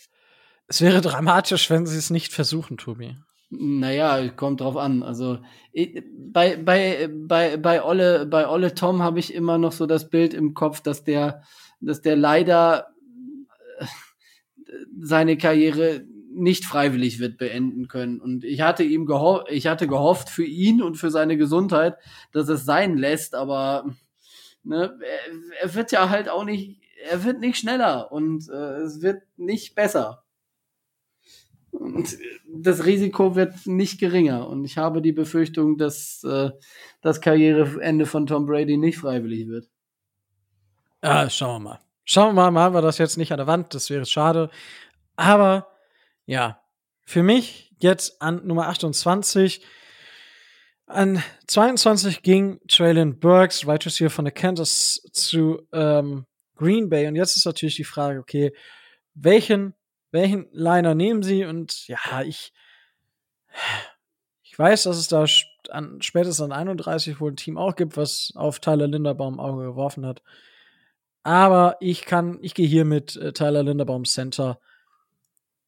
es wäre dramatisch, wenn sie es nicht versuchen, Tobi. Naja, kommt drauf an. Also bei, bei, bei, bei Olle, bei Olle Tom habe ich immer noch so das Bild im Kopf, dass der, dass der leider äh, seine Karriere nicht freiwillig wird beenden können. Und ich hatte ihm gehofft, ich hatte gehofft für ihn und für seine Gesundheit, dass es sein lässt, aber ne, er, er, wird ja halt auch nicht, er wird nicht schneller und äh, es wird nicht besser. Und das Risiko wird nicht geringer. Und ich habe die Befürchtung, dass äh, das Karriereende von Tom Brady nicht freiwillig wird. Ja, schauen wir mal. Schauen wir mal, machen wir das jetzt nicht an der Wand, das wäre schade. Aber ja, für mich jetzt an Nummer 28 an 22 ging Traylon Burks, Right Receiver von der Kansas, zu ähm, Green Bay. Und jetzt ist natürlich die Frage, okay, welchen, welchen Liner nehmen sie? Und ja, ich, ich weiß, dass es da an, spätestens an 31 wohl ein Team auch gibt, was auf Tyler Linderbaum Auge geworfen hat. Aber ich kann, ich gehe hier mit äh, Tyler Linderbaum Center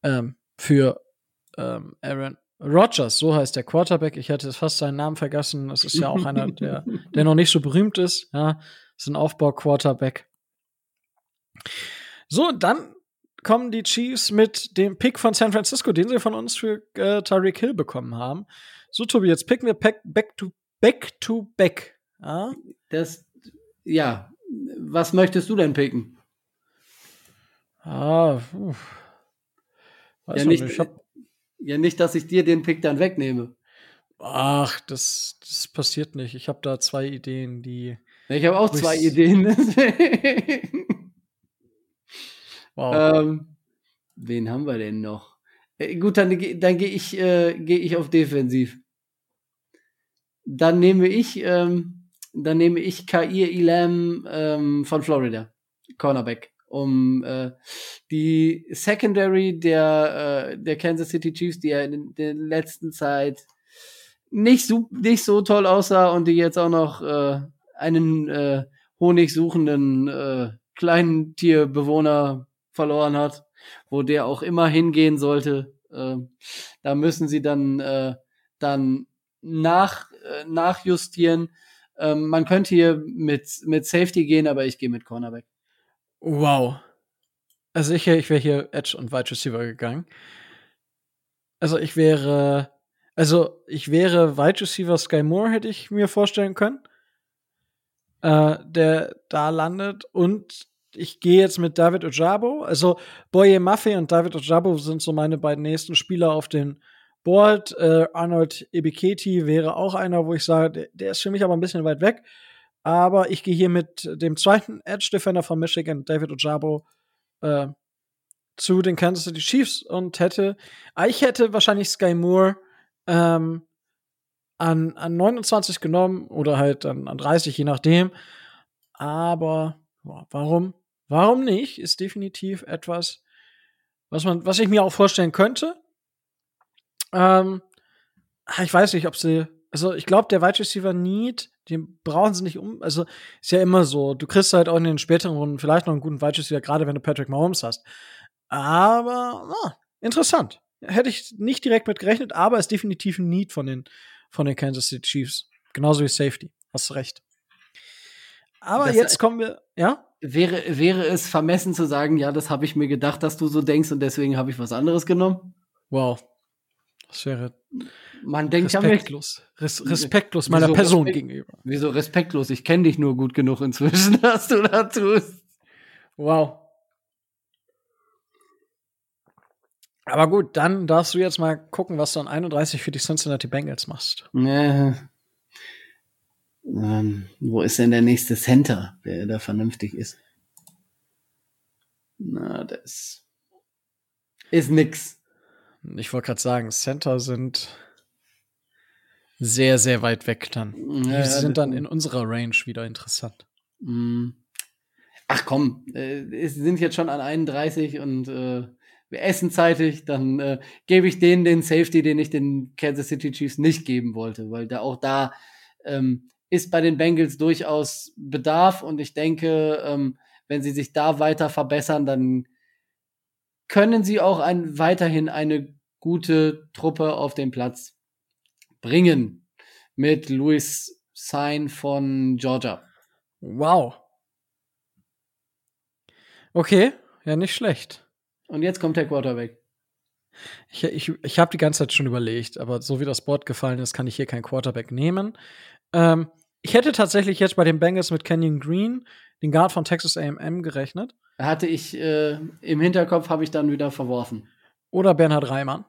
ähm, für ähm, Aaron Rogers, so heißt der Quarterback. Ich hätte fast seinen Namen vergessen. Das ist ja auch einer, der, der noch nicht so berühmt ist. Ja, ist ein Aufbau-Quarterback. So, dann kommen die Chiefs mit dem Pick von San Francisco, den sie von uns für äh, Tyreek Hill bekommen haben. So, Tobi, jetzt picken wir back, back to back to back. Ja? Das, ja. Was möchtest du denn picken? Ah, uff. Weiß ja, nicht, nicht. Ich hab, ja, nicht, dass ich dir den Pick dann wegnehme. Ach, das, das passiert nicht. Ich habe da zwei Ideen, die. Ich habe auch zwei Ideen. wow. Ähm, wen haben wir denn noch? Äh, gut, dann, dann gehe ich, äh, geh ich auf Defensiv. Dann nehme ich, ähm, dann nehme ich Kair Elam ähm, von Florida, Cornerback um äh, die Secondary der, äh, der Kansas City Chiefs, die ja in der letzten Zeit nicht so, nicht so toll aussah und die jetzt auch noch äh, einen äh, honigsuchenden äh, kleinen Tierbewohner verloren hat, wo der auch immer hingehen sollte. Äh, da müssen sie dann, äh, dann nach, äh, nachjustieren. Ähm, man könnte hier mit, mit Safety gehen, aber ich gehe mit Cornerback. Wow. Also ich, ich wäre hier Edge und Wide Receiver gegangen. Also ich wäre, also ich wäre Wide Receiver Sky Moore, hätte ich mir vorstellen können, äh, der da landet. Und ich gehe jetzt mit David Ojabo. Also Boye Maffei und David Ojabo sind so meine beiden nächsten Spieler auf den Board. Äh, Arnold Ebiketi wäre auch einer, wo ich sage, der, der ist für mich aber ein bisschen weit weg. Aber ich gehe hier mit dem zweiten Edge Defender von Michigan, David Ojabo, äh, zu den Kansas City Chiefs und hätte, ah, ich hätte wahrscheinlich Sky Moore ähm, an, an 29 genommen oder halt an, an 30, je nachdem. Aber warum? Warum nicht? Ist definitiv etwas, was man, was ich mir auch vorstellen könnte. Ähm, ah, ich weiß nicht, ob sie, also ich glaube, der Wide Receiver Need den brauchen sie nicht um. Also ist ja immer so. Du kriegst halt auch in den späteren Runden vielleicht noch einen guten Wide Receiver, gerade wenn du Patrick Mahomes hast. Aber na, interessant. Hätte ich nicht direkt mit gerechnet, aber ist definitiv ein Need von den, von den Kansas City Chiefs. Genauso wie Safety. Hast du recht. Aber das jetzt kommen wir, ja? Wäre, wäre es vermessen zu sagen, ja, das habe ich mir gedacht, dass du so denkst und deswegen habe ich was anderes genommen? Wow. Das wäre man denkt respektlos. Ja Res respektlos meiner wieso Person Respekt gegenüber. Wieso respektlos? Ich kenne dich nur gut genug inzwischen, dass du da tust. Wow. Aber gut, dann darfst du jetzt mal gucken, was du an 31 für die Cincinnati Bengals machst. Nee. Ähm, wo ist denn der nächste Center, der da vernünftig ist? Na, das ist nix. Ich wollte gerade sagen, Center sind sehr, sehr weit weg dann. Ja, Die sind dann in unserer Range wieder interessant. Mm. Ach komm, äh, sind jetzt schon an 31 und äh, wir essen zeitig, dann äh, gebe ich denen den Safety, den ich den Kansas City Chiefs nicht geben wollte, weil da auch da ähm, ist bei den Bengals durchaus Bedarf und ich denke, ähm, wenn sie sich da weiter verbessern, dann können sie auch ein, weiterhin eine gute Truppe auf den Platz bringen mit Louis Sign von Georgia. Wow. Okay, ja, nicht schlecht. Und jetzt kommt der Quarterback. Ich, ich, ich habe die ganze Zeit schon überlegt, aber so wie das Board gefallen ist, kann ich hier keinen Quarterback nehmen. Ähm, ich hätte tatsächlich jetzt bei den Bengals mit Kenyon Green, den Guard von Texas AM, gerechnet. Hatte ich äh, im Hinterkopf, habe ich dann wieder verworfen. Oder Bernhard Reimann.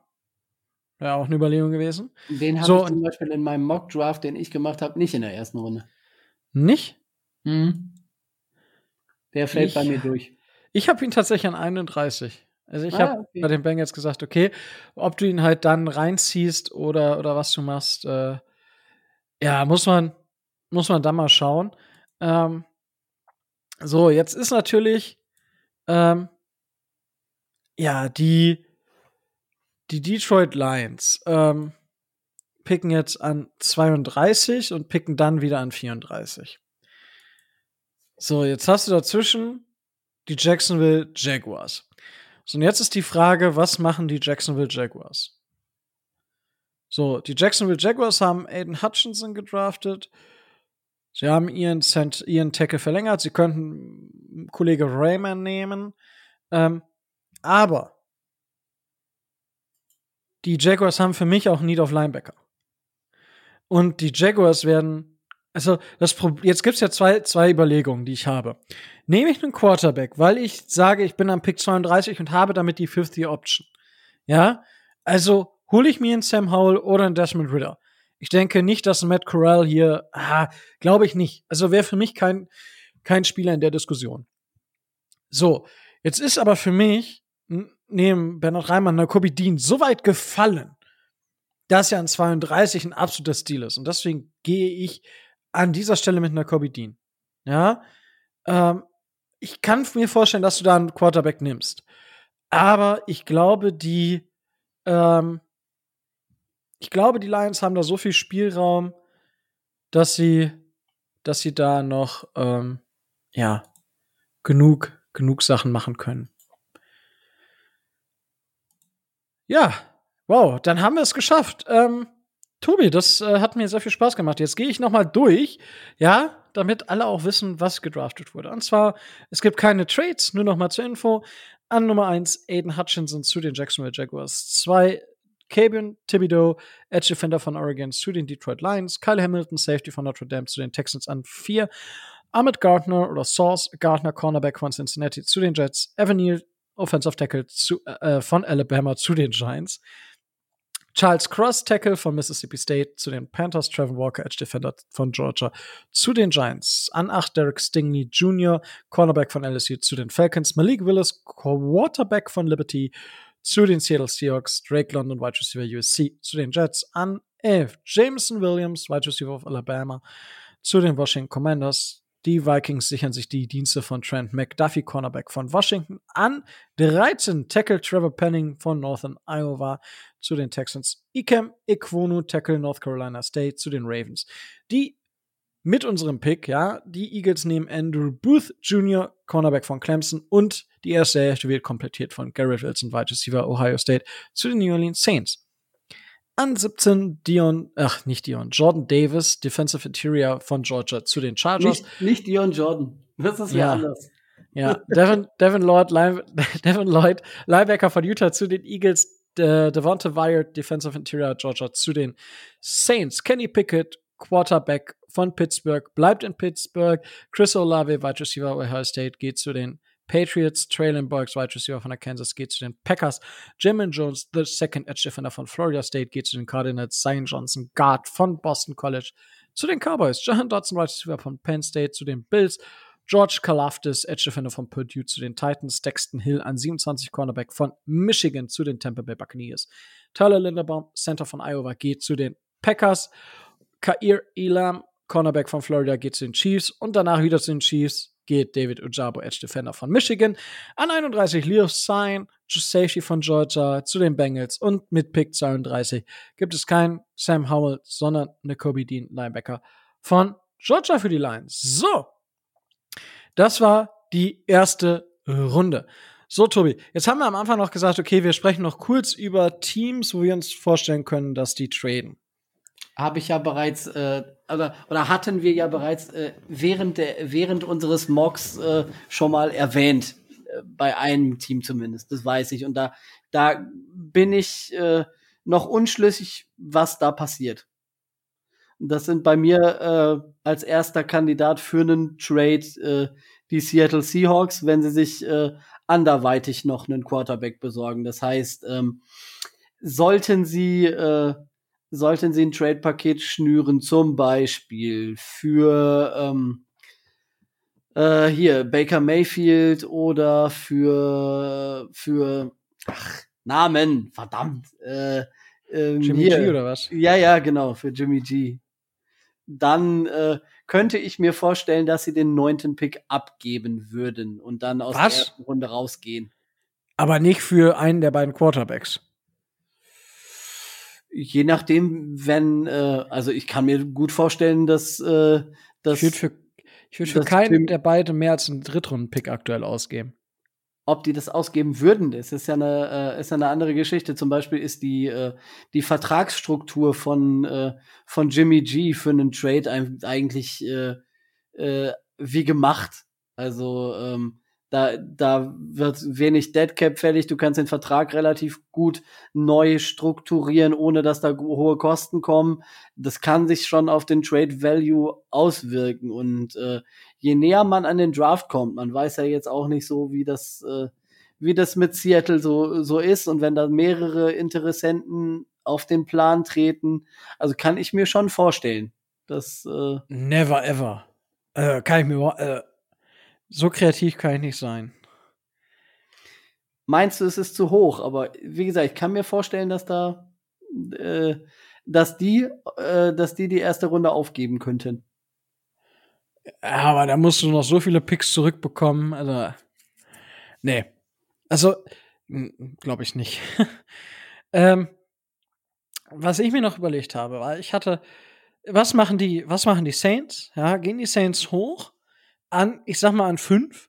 Ja, auch eine Überlegung gewesen. Den habe so, ich zum Beispiel in meinem Mock-Draft, den ich gemacht habe, nicht in der ersten Runde. Nicht? Mhm. Der fällt ich, bei mir durch. Ich habe ihn tatsächlich an 31. Also ich ah, habe okay. bei den Bengals gesagt, okay, ob du ihn halt dann reinziehst oder, oder was du machst, äh, ja, muss man, muss man da mal schauen. Ähm, so, jetzt ist natürlich, ähm, ja, die, die Detroit Lions ähm, picken jetzt an 32 und picken dann wieder an 34. So, jetzt hast du dazwischen die Jacksonville Jaguars. So, und jetzt ist die Frage, was machen die Jacksonville Jaguars? So, die Jacksonville Jaguars haben Aiden Hutchinson gedraftet. Sie haben ihren, Cent, ihren Tackle verlängert. Sie könnten Kollege Rayman nehmen. Ähm, aber die Jaguars haben für mich auch Need of Linebacker. Und die Jaguars werden, also das Problem, jetzt gibt's ja zwei, zwei Überlegungen, die ich habe. Nehme ich einen Quarterback, weil ich sage, ich bin am Pick 32 und habe damit die 50 Option. Ja, also hole ich mir einen Sam Howell oder einen Desmond Ritter. Ich denke nicht, dass Matt Corral hier, ah, glaube ich nicht. Also wäre für mich kein, kein Spieler in der Diskussion. So, jetzt ist aber für mich neben Bernhard Reimann Kobe Dean so weit gefallen, dass er an 32 ein absoluter Stil ist. Und deswegen gehe ich an dieser Stelle mit einer Kobe Dean. Ja, ähm, ich kann mir vorstellen, dass du da einen Quarterback nimmst. Aber ich glaube, die ähm, ich glaube, die Lions haben da so viel Spielraum, dass sie, dass sie da noch, ähm, ja, genug, genug Sachen machen können. Ja, wow, dann haben wir es geschafft. Ähm, Tobi, das äh, hat mir sehr viel Spaß gemacht. Jetzt gehe ich noch mal durch, ja, damit alle auch wissen, was gedraftet wurde. Und zwar, es gibt keine Trades, nur noch mal zur Info. An Nummer 1 Aiden Hutchinson zu den Jacksonville Jaguars. 2 Kabian Thibodeau, Edge Defender von Oregon zu den Detroit Lions, Kyle Hamilton, Safety von Notre Dame zu den Texans an 4, Ahmed Gardner oder Sauce Gardner, Cornerback von Cincinnati zu den Jets, Evan Offensive Tackle zu, äh, von Alabama zu den Giants, Charles Cross, Tackle von Mississippi State zu den Panthers, Trevor Walker, Edge Defender von Georgia zu den Giants. An 8 Derek Stingley Jr., Cornerback von LSU zu den Falcons, Malik Willis, Quarterback von Liberty zu den Seattle Seahawks, Drake London, Wide Receiver USC, zu den Jets an 11, Jameson Williams, Wide Receiver of Alabama, zu den Washington Commanders. Die Vikings sichern sich die Dienste von Trent McDuffie, Cornerback von Washington, an 13, Tackle Trevor Penning von Northern Iowa, zu den Texans, Ikem Ikwonu, Tackle North Carolina State, zu den Ravens. Die mit unserem Pick, ja, die Eagles nehmen Andrew Booth Jr., Cornerback von Clemson und die erste Hälfte wird komplettiert von Garrett Wilson, Wide Receiver Ohio State, zu den New Orleans Saints. An 17 Dion, ach, nicht Dion, Jordan Davis, Defensive Interior von Georgia zu den Chargers. Nicht, nicht Dion Jordan. Das ist ja anders. Ja, Devin, Devin Lloyd, Line, Devin Lloyd, Linebacker von Utah zu den Eagles, De, Devonta Wyatt, Defensive Interior Georgia zu den Saints. Kenny Pickett, Quarterback von Pittsburgh, bleibt in Pittsburgh. Chris Olave, Wide Receiver Ohio State, geht zu den Patriots. Traylon Burks, Wide Receiver von der Kansas, geht zu den Packers. Jamin Jones, the second edge defender von Florida State, geht zu den Cardinals. Zion Johnson, Guard von Boston College, zu den Cowboys. Jahan Dotson, Wide Receiver von Penn State, zu den Bills. George Kalafdis, Edge Defender von Purdue zu den Titans, Dexton Hill an 27 Cornerback von Michigan zu den Tampa Bay Buccaneers. Tyler Linderbaum, Center von Iowa, geht zu den Packers. Kair Elam, Cornerback von Florida, geht zu den Chiefs und danach wieder zu den Chiefs geht David Ojabo, Edge Defender von Michigan. An 31 Leo Sign, Safety von Georgia zu den Bengals und mit Pick 32 gibt es keinen Sam Howell, sondern eine Kobe Dean Linebacker von Georgia für die Lions. So, das war die erste Runde. So, Tobi, jetzt haben wir am Anfang noch gesagt, okay, wir sprechen noch kurz über Teams, wo wir uns vorstellen können, dass die traden. Habe ich ja bereits, äh, oder, oder hatten wir ja bereits äh, während, der, während unseres Mocks äh, schon mal erwähnt. Äh, bei einem Team zumindest, das weiß ich. Und da, da bin ich äh, noch unschlüssig, was da passiert. Das sind bei mir äh, als erster Kandidat für einen Trade äh, die Seattle Seahawks, wenn sie sich äh, anderweitig noch einen Quarterback besorgen. Das heißt, ähm, sollten sie äh, sollten sie ein Trade-Paket schnüren, zum Beispiel für ähm, äh, hier Baker Mayfield oder für für ach, Namen, verdammt. Äh, ähm, Jimmy hier. G oder was? Ja, ja, genau, für Jimmy G dann äh, könnte ich mir vorstellen, dass sie den neunten Pick abgeben würden und dann aus Was? der ersten Runde rausgehen. Aber nicht für einen der beiden Quarterbacks. Je nachdem, wenn, äh, also ich kann mir gut vorstellen, dass, äh, dass ich würde für, ich würd für keinen der beiden mehr als einen Drittrunden-Pick aktuell ausgeben ob die das ausgeben würden, das ist ja eine, äh, ist ja eine andere Geschichte. Zum Beispiel ist die, äh, die Vertragsstruktur von, äh, von Jimmy G für einen Trade eigentlich äh, äh, wie gemacht. Also ähm, da, da wird wenig Deadcap fällig. Du kannst den Vertrag relativ gut neu strukturieren, ohne dass da hohe Kosten kommen. Das kann sich schon auf den Trade Value auswirken. Und äh, je näher man an den Draft kommt, man weiß ja jetzt auch nicht so, wie das, äh, wie das mit Seattle so, so ist. Und wenn da mehrere Interessenten auf den Plan treten, also kann ich mir schon vorstellen, dass äh Never ever. Äh, kann ich mir äh, so kreativ kann ich nicht sein. Meinst du, es ist zu hoch? Aber wie gesagt, ich kann mir vorstellen, dass da, äh, dass die, äh, dass die die erste Runde aufgeben könnten. Aber da musst du noch so viele Picks zurückbekommen. Also, nee. Also, glaube ich nicht. ähm, was ich mir noch überlegt habe, war, ich hatte, was machen die, was machen die Saints? Ja, gehen die Saints hoch? An, ich sag mal, an fünf.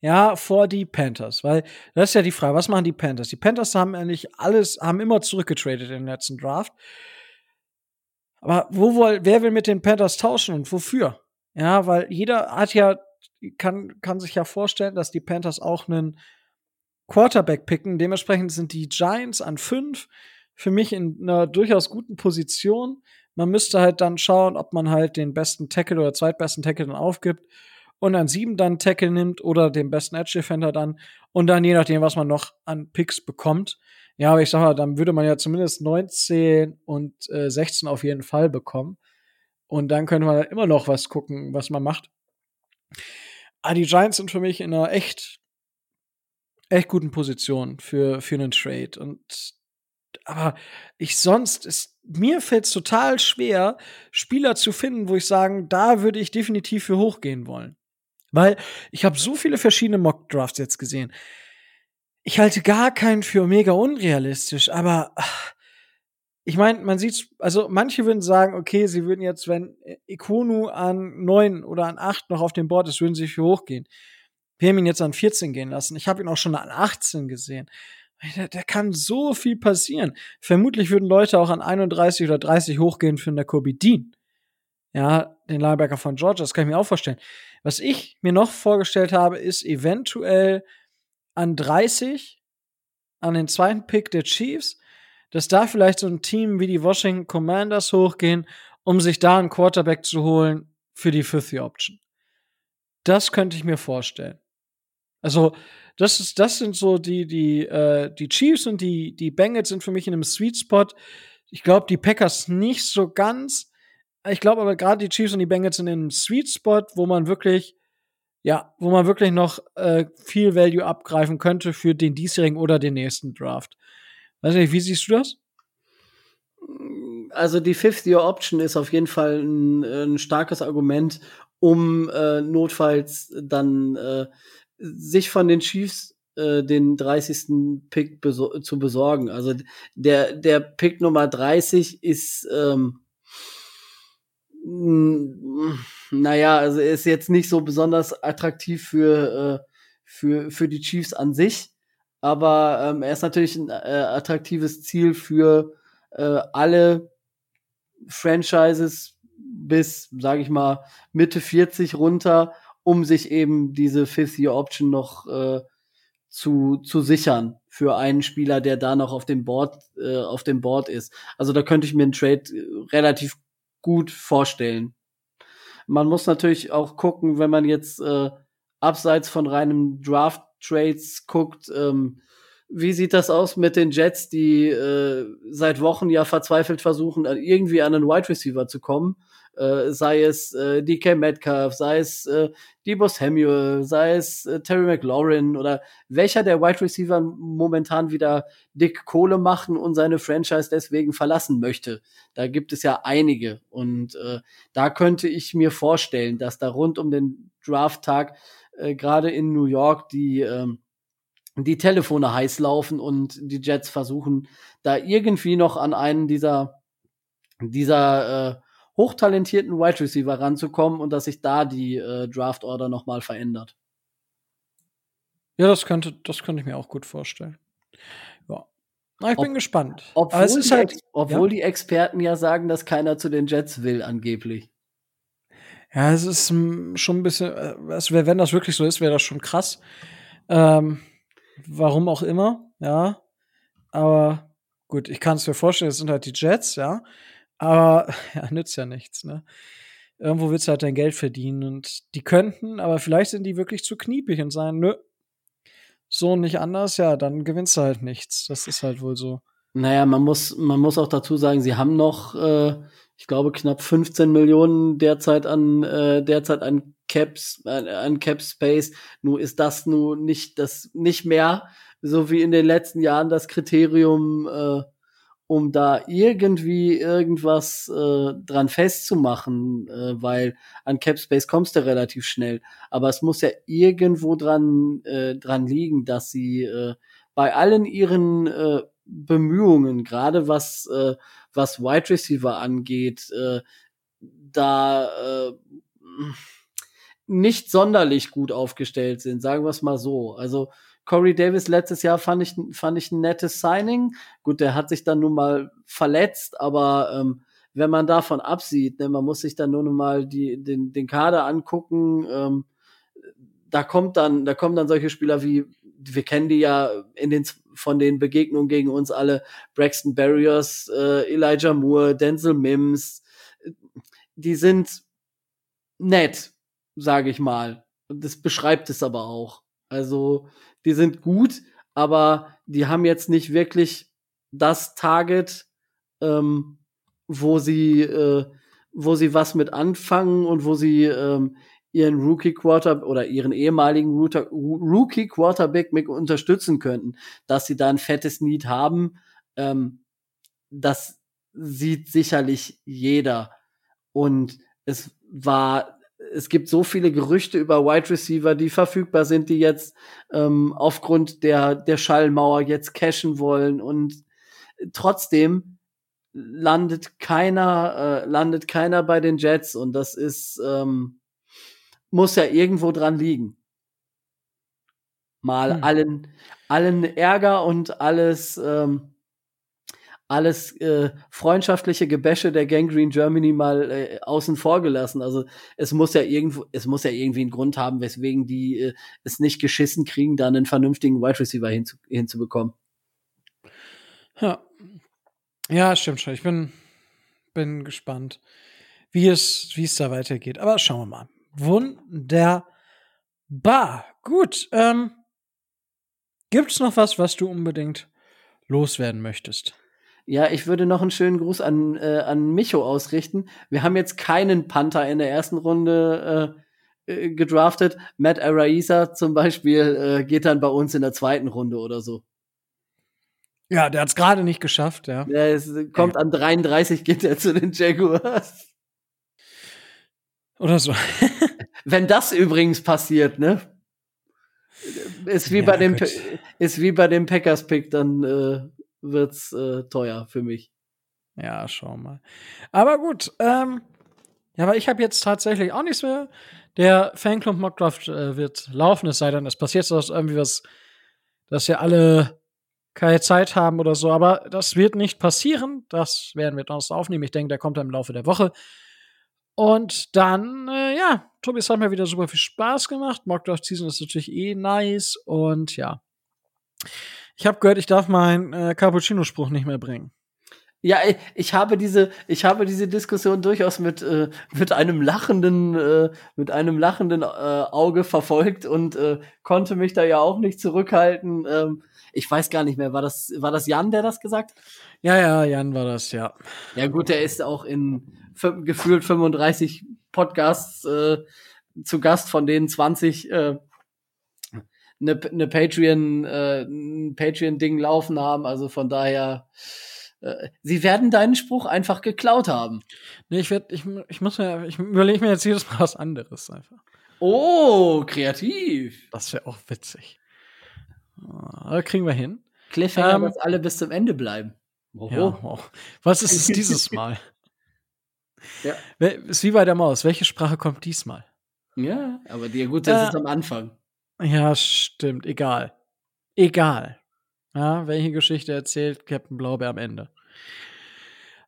Ja, vor die Panthers. Weil das ist ja die Frage, was machen die Panthers? Die Panthers haben eigentlich alles, haben immer zurückgetradet den letzten Draft. Aber wo wohl, wer will mit den Panthers tauschen und wofür? Ja, weil jeder hat ja, kann, kann sich ja vorstellen, dass die Panthers auch einen Quarterback picken. Dementsprechend sind die Giants an fünf für mich in einer durchaus guten Position. Man müsste halt dann schauen, ob man halt den besten Tackle oder zweitbesten Tackle dann aufgibt und an sieben dann Tackle nimmt oder den besten Edge Defender dann und dann je nachdem, was man noch an Picks bekommt. Ja, aber ich sag mal, dann würde man ja zumindest 19 und äh, 16 auf jeden Fall bekommen. Und dann könnte man immer noch was gucken, was man macht. Aber ah, die Giants sind für mich in einer echt, echt guten Position für, für einen Trade. Und aber ich sonst ist mir fällt es total schwer, Spieler zu finden, wo ich sagen, da würde ich definitiv für hochgehen wollen. Weil ich habe so viele verschiedene Mock Drafts jetzt gesehen. Ich halte gar keinen für mega unrealistisch, aber ach, ich meine, man sieht, also manche würden sagen, okay, sie würden jetzt, wenn Ikonu an neun oder an acht noch auf dem Board ist, würden sie für hochgehen. Wir haben ihn jetzt an 14 gehen lassen. Ich habe ihn auch schon an 18 gesehen. Da, da kann so viel passieren. Vermutlich würden Leute auch an 31 oder 30 hochgehen für eine Kobe Dean. Ja, den Linebacker von Georgia, das kann ich mir auch vorstellen. Was ich mir noch vorgestellt habe, ist eventuell an 30 an den zweiten Pick der Chiefs, dass da vielleicht so ein Team wie die Washington Commanders hochgehen, um sich da einen Quarterback zu holen für die Fifth Option. Das könnte ich mir vorstellen. Also, das ist, das sind so die, die, äh, die Chiefs und die, die Bengals sind für mich in einem Sweet Spot. Ich glaube, die Packers nicht so ganz. Ich glaube aber gerade die Chiefs und die Bengals sind in einem Sweet Spot, wo man wirklich, ja, wo man wirklich noch äh, viel Value abgreifen könnte für den diesjährigen oder den nächsten Draft. Weiß nicht, wie siehst du das? Also die Fifth Year Option ist auf jeden Fall ein, ein starkes Argument, um äh, notfalls dann äh, sich von den Chiefs äh, den 30. Pick besor zu besorgen. Also der, der Pick Nummer 30 ist, ähm, naja, also ist jetzt nicht so besonders attraktiv für, äh, für, für die Chiefs an sich, aber ähm, er ist natürlich ein äh, attraktives Ziel für äh, alle Franchises bis, sage ich mal, Mitte 40 runter, um sich eben diese Fifth Year Option noch äh, zu, zu sichern für einen Spieler, der da noch auf dem Board äh, auf dem Board ist. Also da könnte ich mir einen Trade äh, relativ gut vorstellen. Man muss natürlich auch gucken, wenn man jetzt äh, abseits von reinem Draft Trades guckt, ähm, wie sieht das aus mit den Jets, die äh, seit Wochen ja verzweifelt versuchen, irgendwie an einen Wide Receiver zu kommen äh, sei es äh, DK Metcalf, sei es äh, Debo Samuel, sei es äh, Terry McLaurin oder welcher der Wide Receiver momentan wieder dick Kohle machen und seine Franchise deswegen verlassen möchte. Da gibt es ja einige und äh, da könnte ich mir vorstellen, dass da rund um den Drafttag äh, gerade in New York die äh, die Telefone heiß laufen und die Jets versuchen, da irgendwie noch an einen dieser dieser äh, hochtalentierten Wide Receiver ranzukommen und dass sich da die äh, Draft Order nochmal verändert. Ja, das könnte, das könnte ich mir auch gut vorstellen. Ja. Na, ich Ob, bin gespannt. Obwohl, die, halt, obwohl ja? die Experten ja sagen, dass keiner zu den Jets will, angeblich. Ja, es ist hm, schon ein bisschen, äh, wenn das wirklich so ist, wäre das schon krass. Ähm, warum auch immer, ja. Aber gut, ich kann es mir vorstellen, es sind halt die Jets, ja. Aber ja, nützt ja nichts, ne? Irgendwo willst du halt dein Geld verdienen und die könnten, aber vielleicht sind die wirklich zu kniepig und sagen, nö, so nicht anders, ja, dann gewinnst du halt nichts. Das ist halt wohl so. Naja, man muss, man muss auch dazu sagen, sie haben noch, äh, ich glaube, knapp 15 Millionen derzeit an, äh, derzeit an Caps, äh, an Cap Space. Nur ist das nun nicht, das, nicht mehr, so wie in den letzten Jahren das Kriterium, äh, um da irgendwie irgendwas äh, dran festzumachen, äh, weil an Capspace kommst du relativ schnell. Aber es muss ja irgendwo dran, äh, dran liegen, dass sie äh, bei allen ihren äh, Bemühungen, gerade was, äh, was Wide Receiver angeht, äh, da äh, nicht sonderlich gut aufgestellt sind, sagen wir es mal so. Also Corey Davis letztes Jahr fand ich, fand ich ein nettes Signing. Gut, der hat sich dann nun mal verletzt, aber ähm, wenn man davon absieht, ne, man muss sich dann nur noch mal die, den, den Kader angucken, ähm, da kommt dann, da kommen dann solche Spieler wie, wir kennen die ja in den, von den Begegnungen gegen uns alle, Braxton Barriers, äh, Elijah Moore, Denzel Mims, die sind nett, sage ich mal. Das beschreibt es aber auch. Also die sind gut, aber die haben jetzt nicht wirklich das Target, ähm, wo sie, äh, wo sie was mit anfangen und wo sie ähm, ihren Rookie Quarter oder ihren ehemaligen Rookie Quarterback mit unterstützen könnten, dass sie da ein fettes Need haben. Ähm, das sieht sicherlich jeder. Und es war es gibt so viele Gerüchte über Wide Receiver, die verfügbar sind, die jetzt ähm, aufgrund der, der Schallmauer jetzt cashen wollen. Und trotzdem landet keiner, äh, landet keiner bei den Jets und das ist, ähm, muss ja irgendwo dran liegen. Mal hm. allen, allen Ärger und alles, ähm, alles äh, freundschaftliche Gebäsche der Gangrene Germany mal äh, außen vor gelassen. Also es muss ja irgendwo, es muss ja irgendwie einen Grund haben, weswegen die äh, es nicht geschissen kriegen, da einen vernünftigen Wide Receiver hinzu, hinzubekommen. Ja. Ja, stimmt schon. Ich bin, bin gespannt, wie es, wie es da weitergeht. Aber schauen wir mal. Wunderbar. Gut. Ähm, Gibt es noch was, was du unbedingt loswerden möchtest? Ja, ich würde noch einen schönen Gruß an, äh, an Micho ausrichten. Wir haben jetzt keinen Panther in der ersten Runde äh, äh, gedraftet. Matt Araiza zum Beispiel äh, geht dann bei uns in der zweiten Runde oder so. Ja, der hat es gerade nicht geschafft, ja. Der ist, kommt ja. an 33, geht er zu den Jaguars. Oder so. Wenn das übrigens passiert, ne? Ist wie ja, bei dem ist wie bei dem Packers Pick, dann äh, wird's äh, teuer für mich. Ja, schau mal. Aber gut, ähm, ja, aber ich habe jetzt tatsächlich auch nichts mehr. Der Fanclub Mockdraft äh, wird laufen, es sei denn, es passiert so irgendwie was, dass wir alle keine Zeit haben oder so. Aber das wird nicht passieren. Das werden wir uns aufnehmen. Ich denke, der kommt dann im Laufe der Woche. Und dann, äh, ja, Tobi, es hat mir wieder super viel Spaß gemacht. Mockdraft Season ist natürlich eh nice. Und ja, ich habe gehört, ich darf meinen äh, Cappuccino-Spruch nicht mehr bringen. Ja, ich habe diese, ich habe diese Diskussion durchaus mit äh, mit einem lachenden, äh, mit einem lachenden äh, Auge verfolgt und äh, konnte mich da ja auch nicht zurückhalten. Ähm, ich weiß gar nicht mehr, war das, war das Jan, der das gesagt? Ja, ja, Jan war das, ja. Ja gut, der ist auch in gefühlt 35 Podcasts äh, zu Gast, von denen 20 äh, eine, eine Patreon, äh, ein Patreon-Ding laufen haben. Also von daher, äh, sie werden deinen Spruch einfach geklaut haben. Nee, ich werde, ich, ich muss mir, ich überlege mir jetzt jedes Mal was anderes einfach. Oh, kreativ. Das wäre auch witzig. Oh, kriegen wir hin. Cliffhanger, ähm, dass alle bis zum Ende bleiben. Oh. Ja, oh. Was ist es dieses Mal? ja. Ist wie bei der Maus. Welche Sprache kommt diesmal? Ja, aber dir gut, das äh, ist am Anfang. Ja, stimmt. Egal. Egal. Ja, welche Geschichte erzählt Captain Blaubeer am Ende.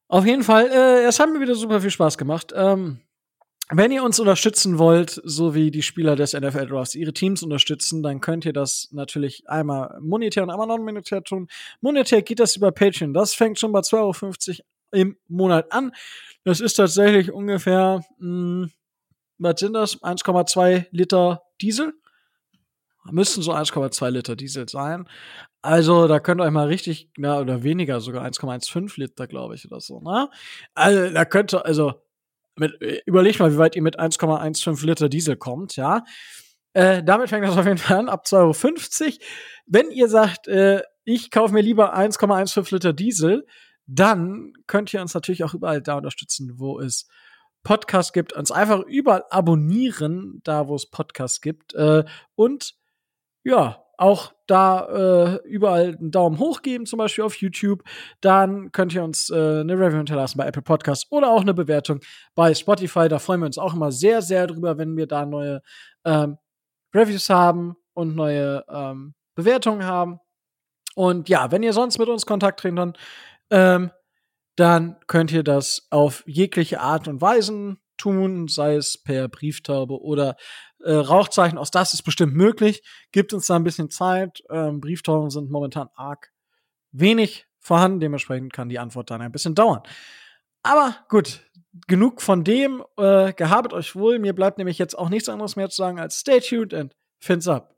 Auf jeden Fall, äh, es hat mir wieder super viel Spaß gemacht. Ähm, wenn ihr uns unterstützen wollt, so wie die Spieler des NFL Drafts ihre Teams unterstützen, dann könnt ihr das natürlich einmal monetär und einmal non-monetär tun. Monetär geht das über Patreon. Das fängt schon bei 2,50 Euro im Monat an. Das ist tatsächlich ungefähr, mh, hm, was sind das? 1,2 Liter Diesel müssten so 1,2 Liter Diesel sein. Also, da könnt ihr euch mal richtig, na, oder weniger, sogar 1,15 Liter, glaube ich, oder so, ne? Also, da könnt ihr, also, mit, überlegt mal, wie weit ihr mit 1,15 Liter Diesel kommt, ja? Äh, damit fängt das auf jeden Fall an, ab 2,50 Euro. Wenn ihr sagt, äh, ich kaufe mir lieber 1,15 Liter Diesel, dann könnt ihr uns natürlich auch überall da unterstützen, wo es Podcasts gibt. Uns einfach überall abonnieren, da wo es Podcasts gibt. Äh, und ja, auch da äh, überall einen Daumen hoch geben, zum Beispiel auf YouTube. Dann könnt ihr uns äh, eine Review hinterlassen bei Apple Podcasts oder auch eine Bewertung bei Spotify. Da freuen wir uns auch immer sehr, sehr drüber, wenn wir da neue ähm, Reviews haben und neue ähm, Bewertungen haben. Und ja, wenn ihr sonst mit uns Kontakt treten, dann, ähm, dann könnt ihr das auf jegliche Art und Weisen tun, sei es per Brieftaube oder äh, Rauchzeichen. Auch das ist bestimmt möglich. Gibt uns da ein bisschen Zeit. Ähm, Brieftauben sind momentan arg wenig vorhanden. Dementsprechend kann die Antwort dann ein bisschen dauern. Aber gut, genug von dem. Äh, gehabet euch wohl. Mir bleibt nämlich jetzt auch nichts anderes mehr zu sagen als stay tuned and fins up.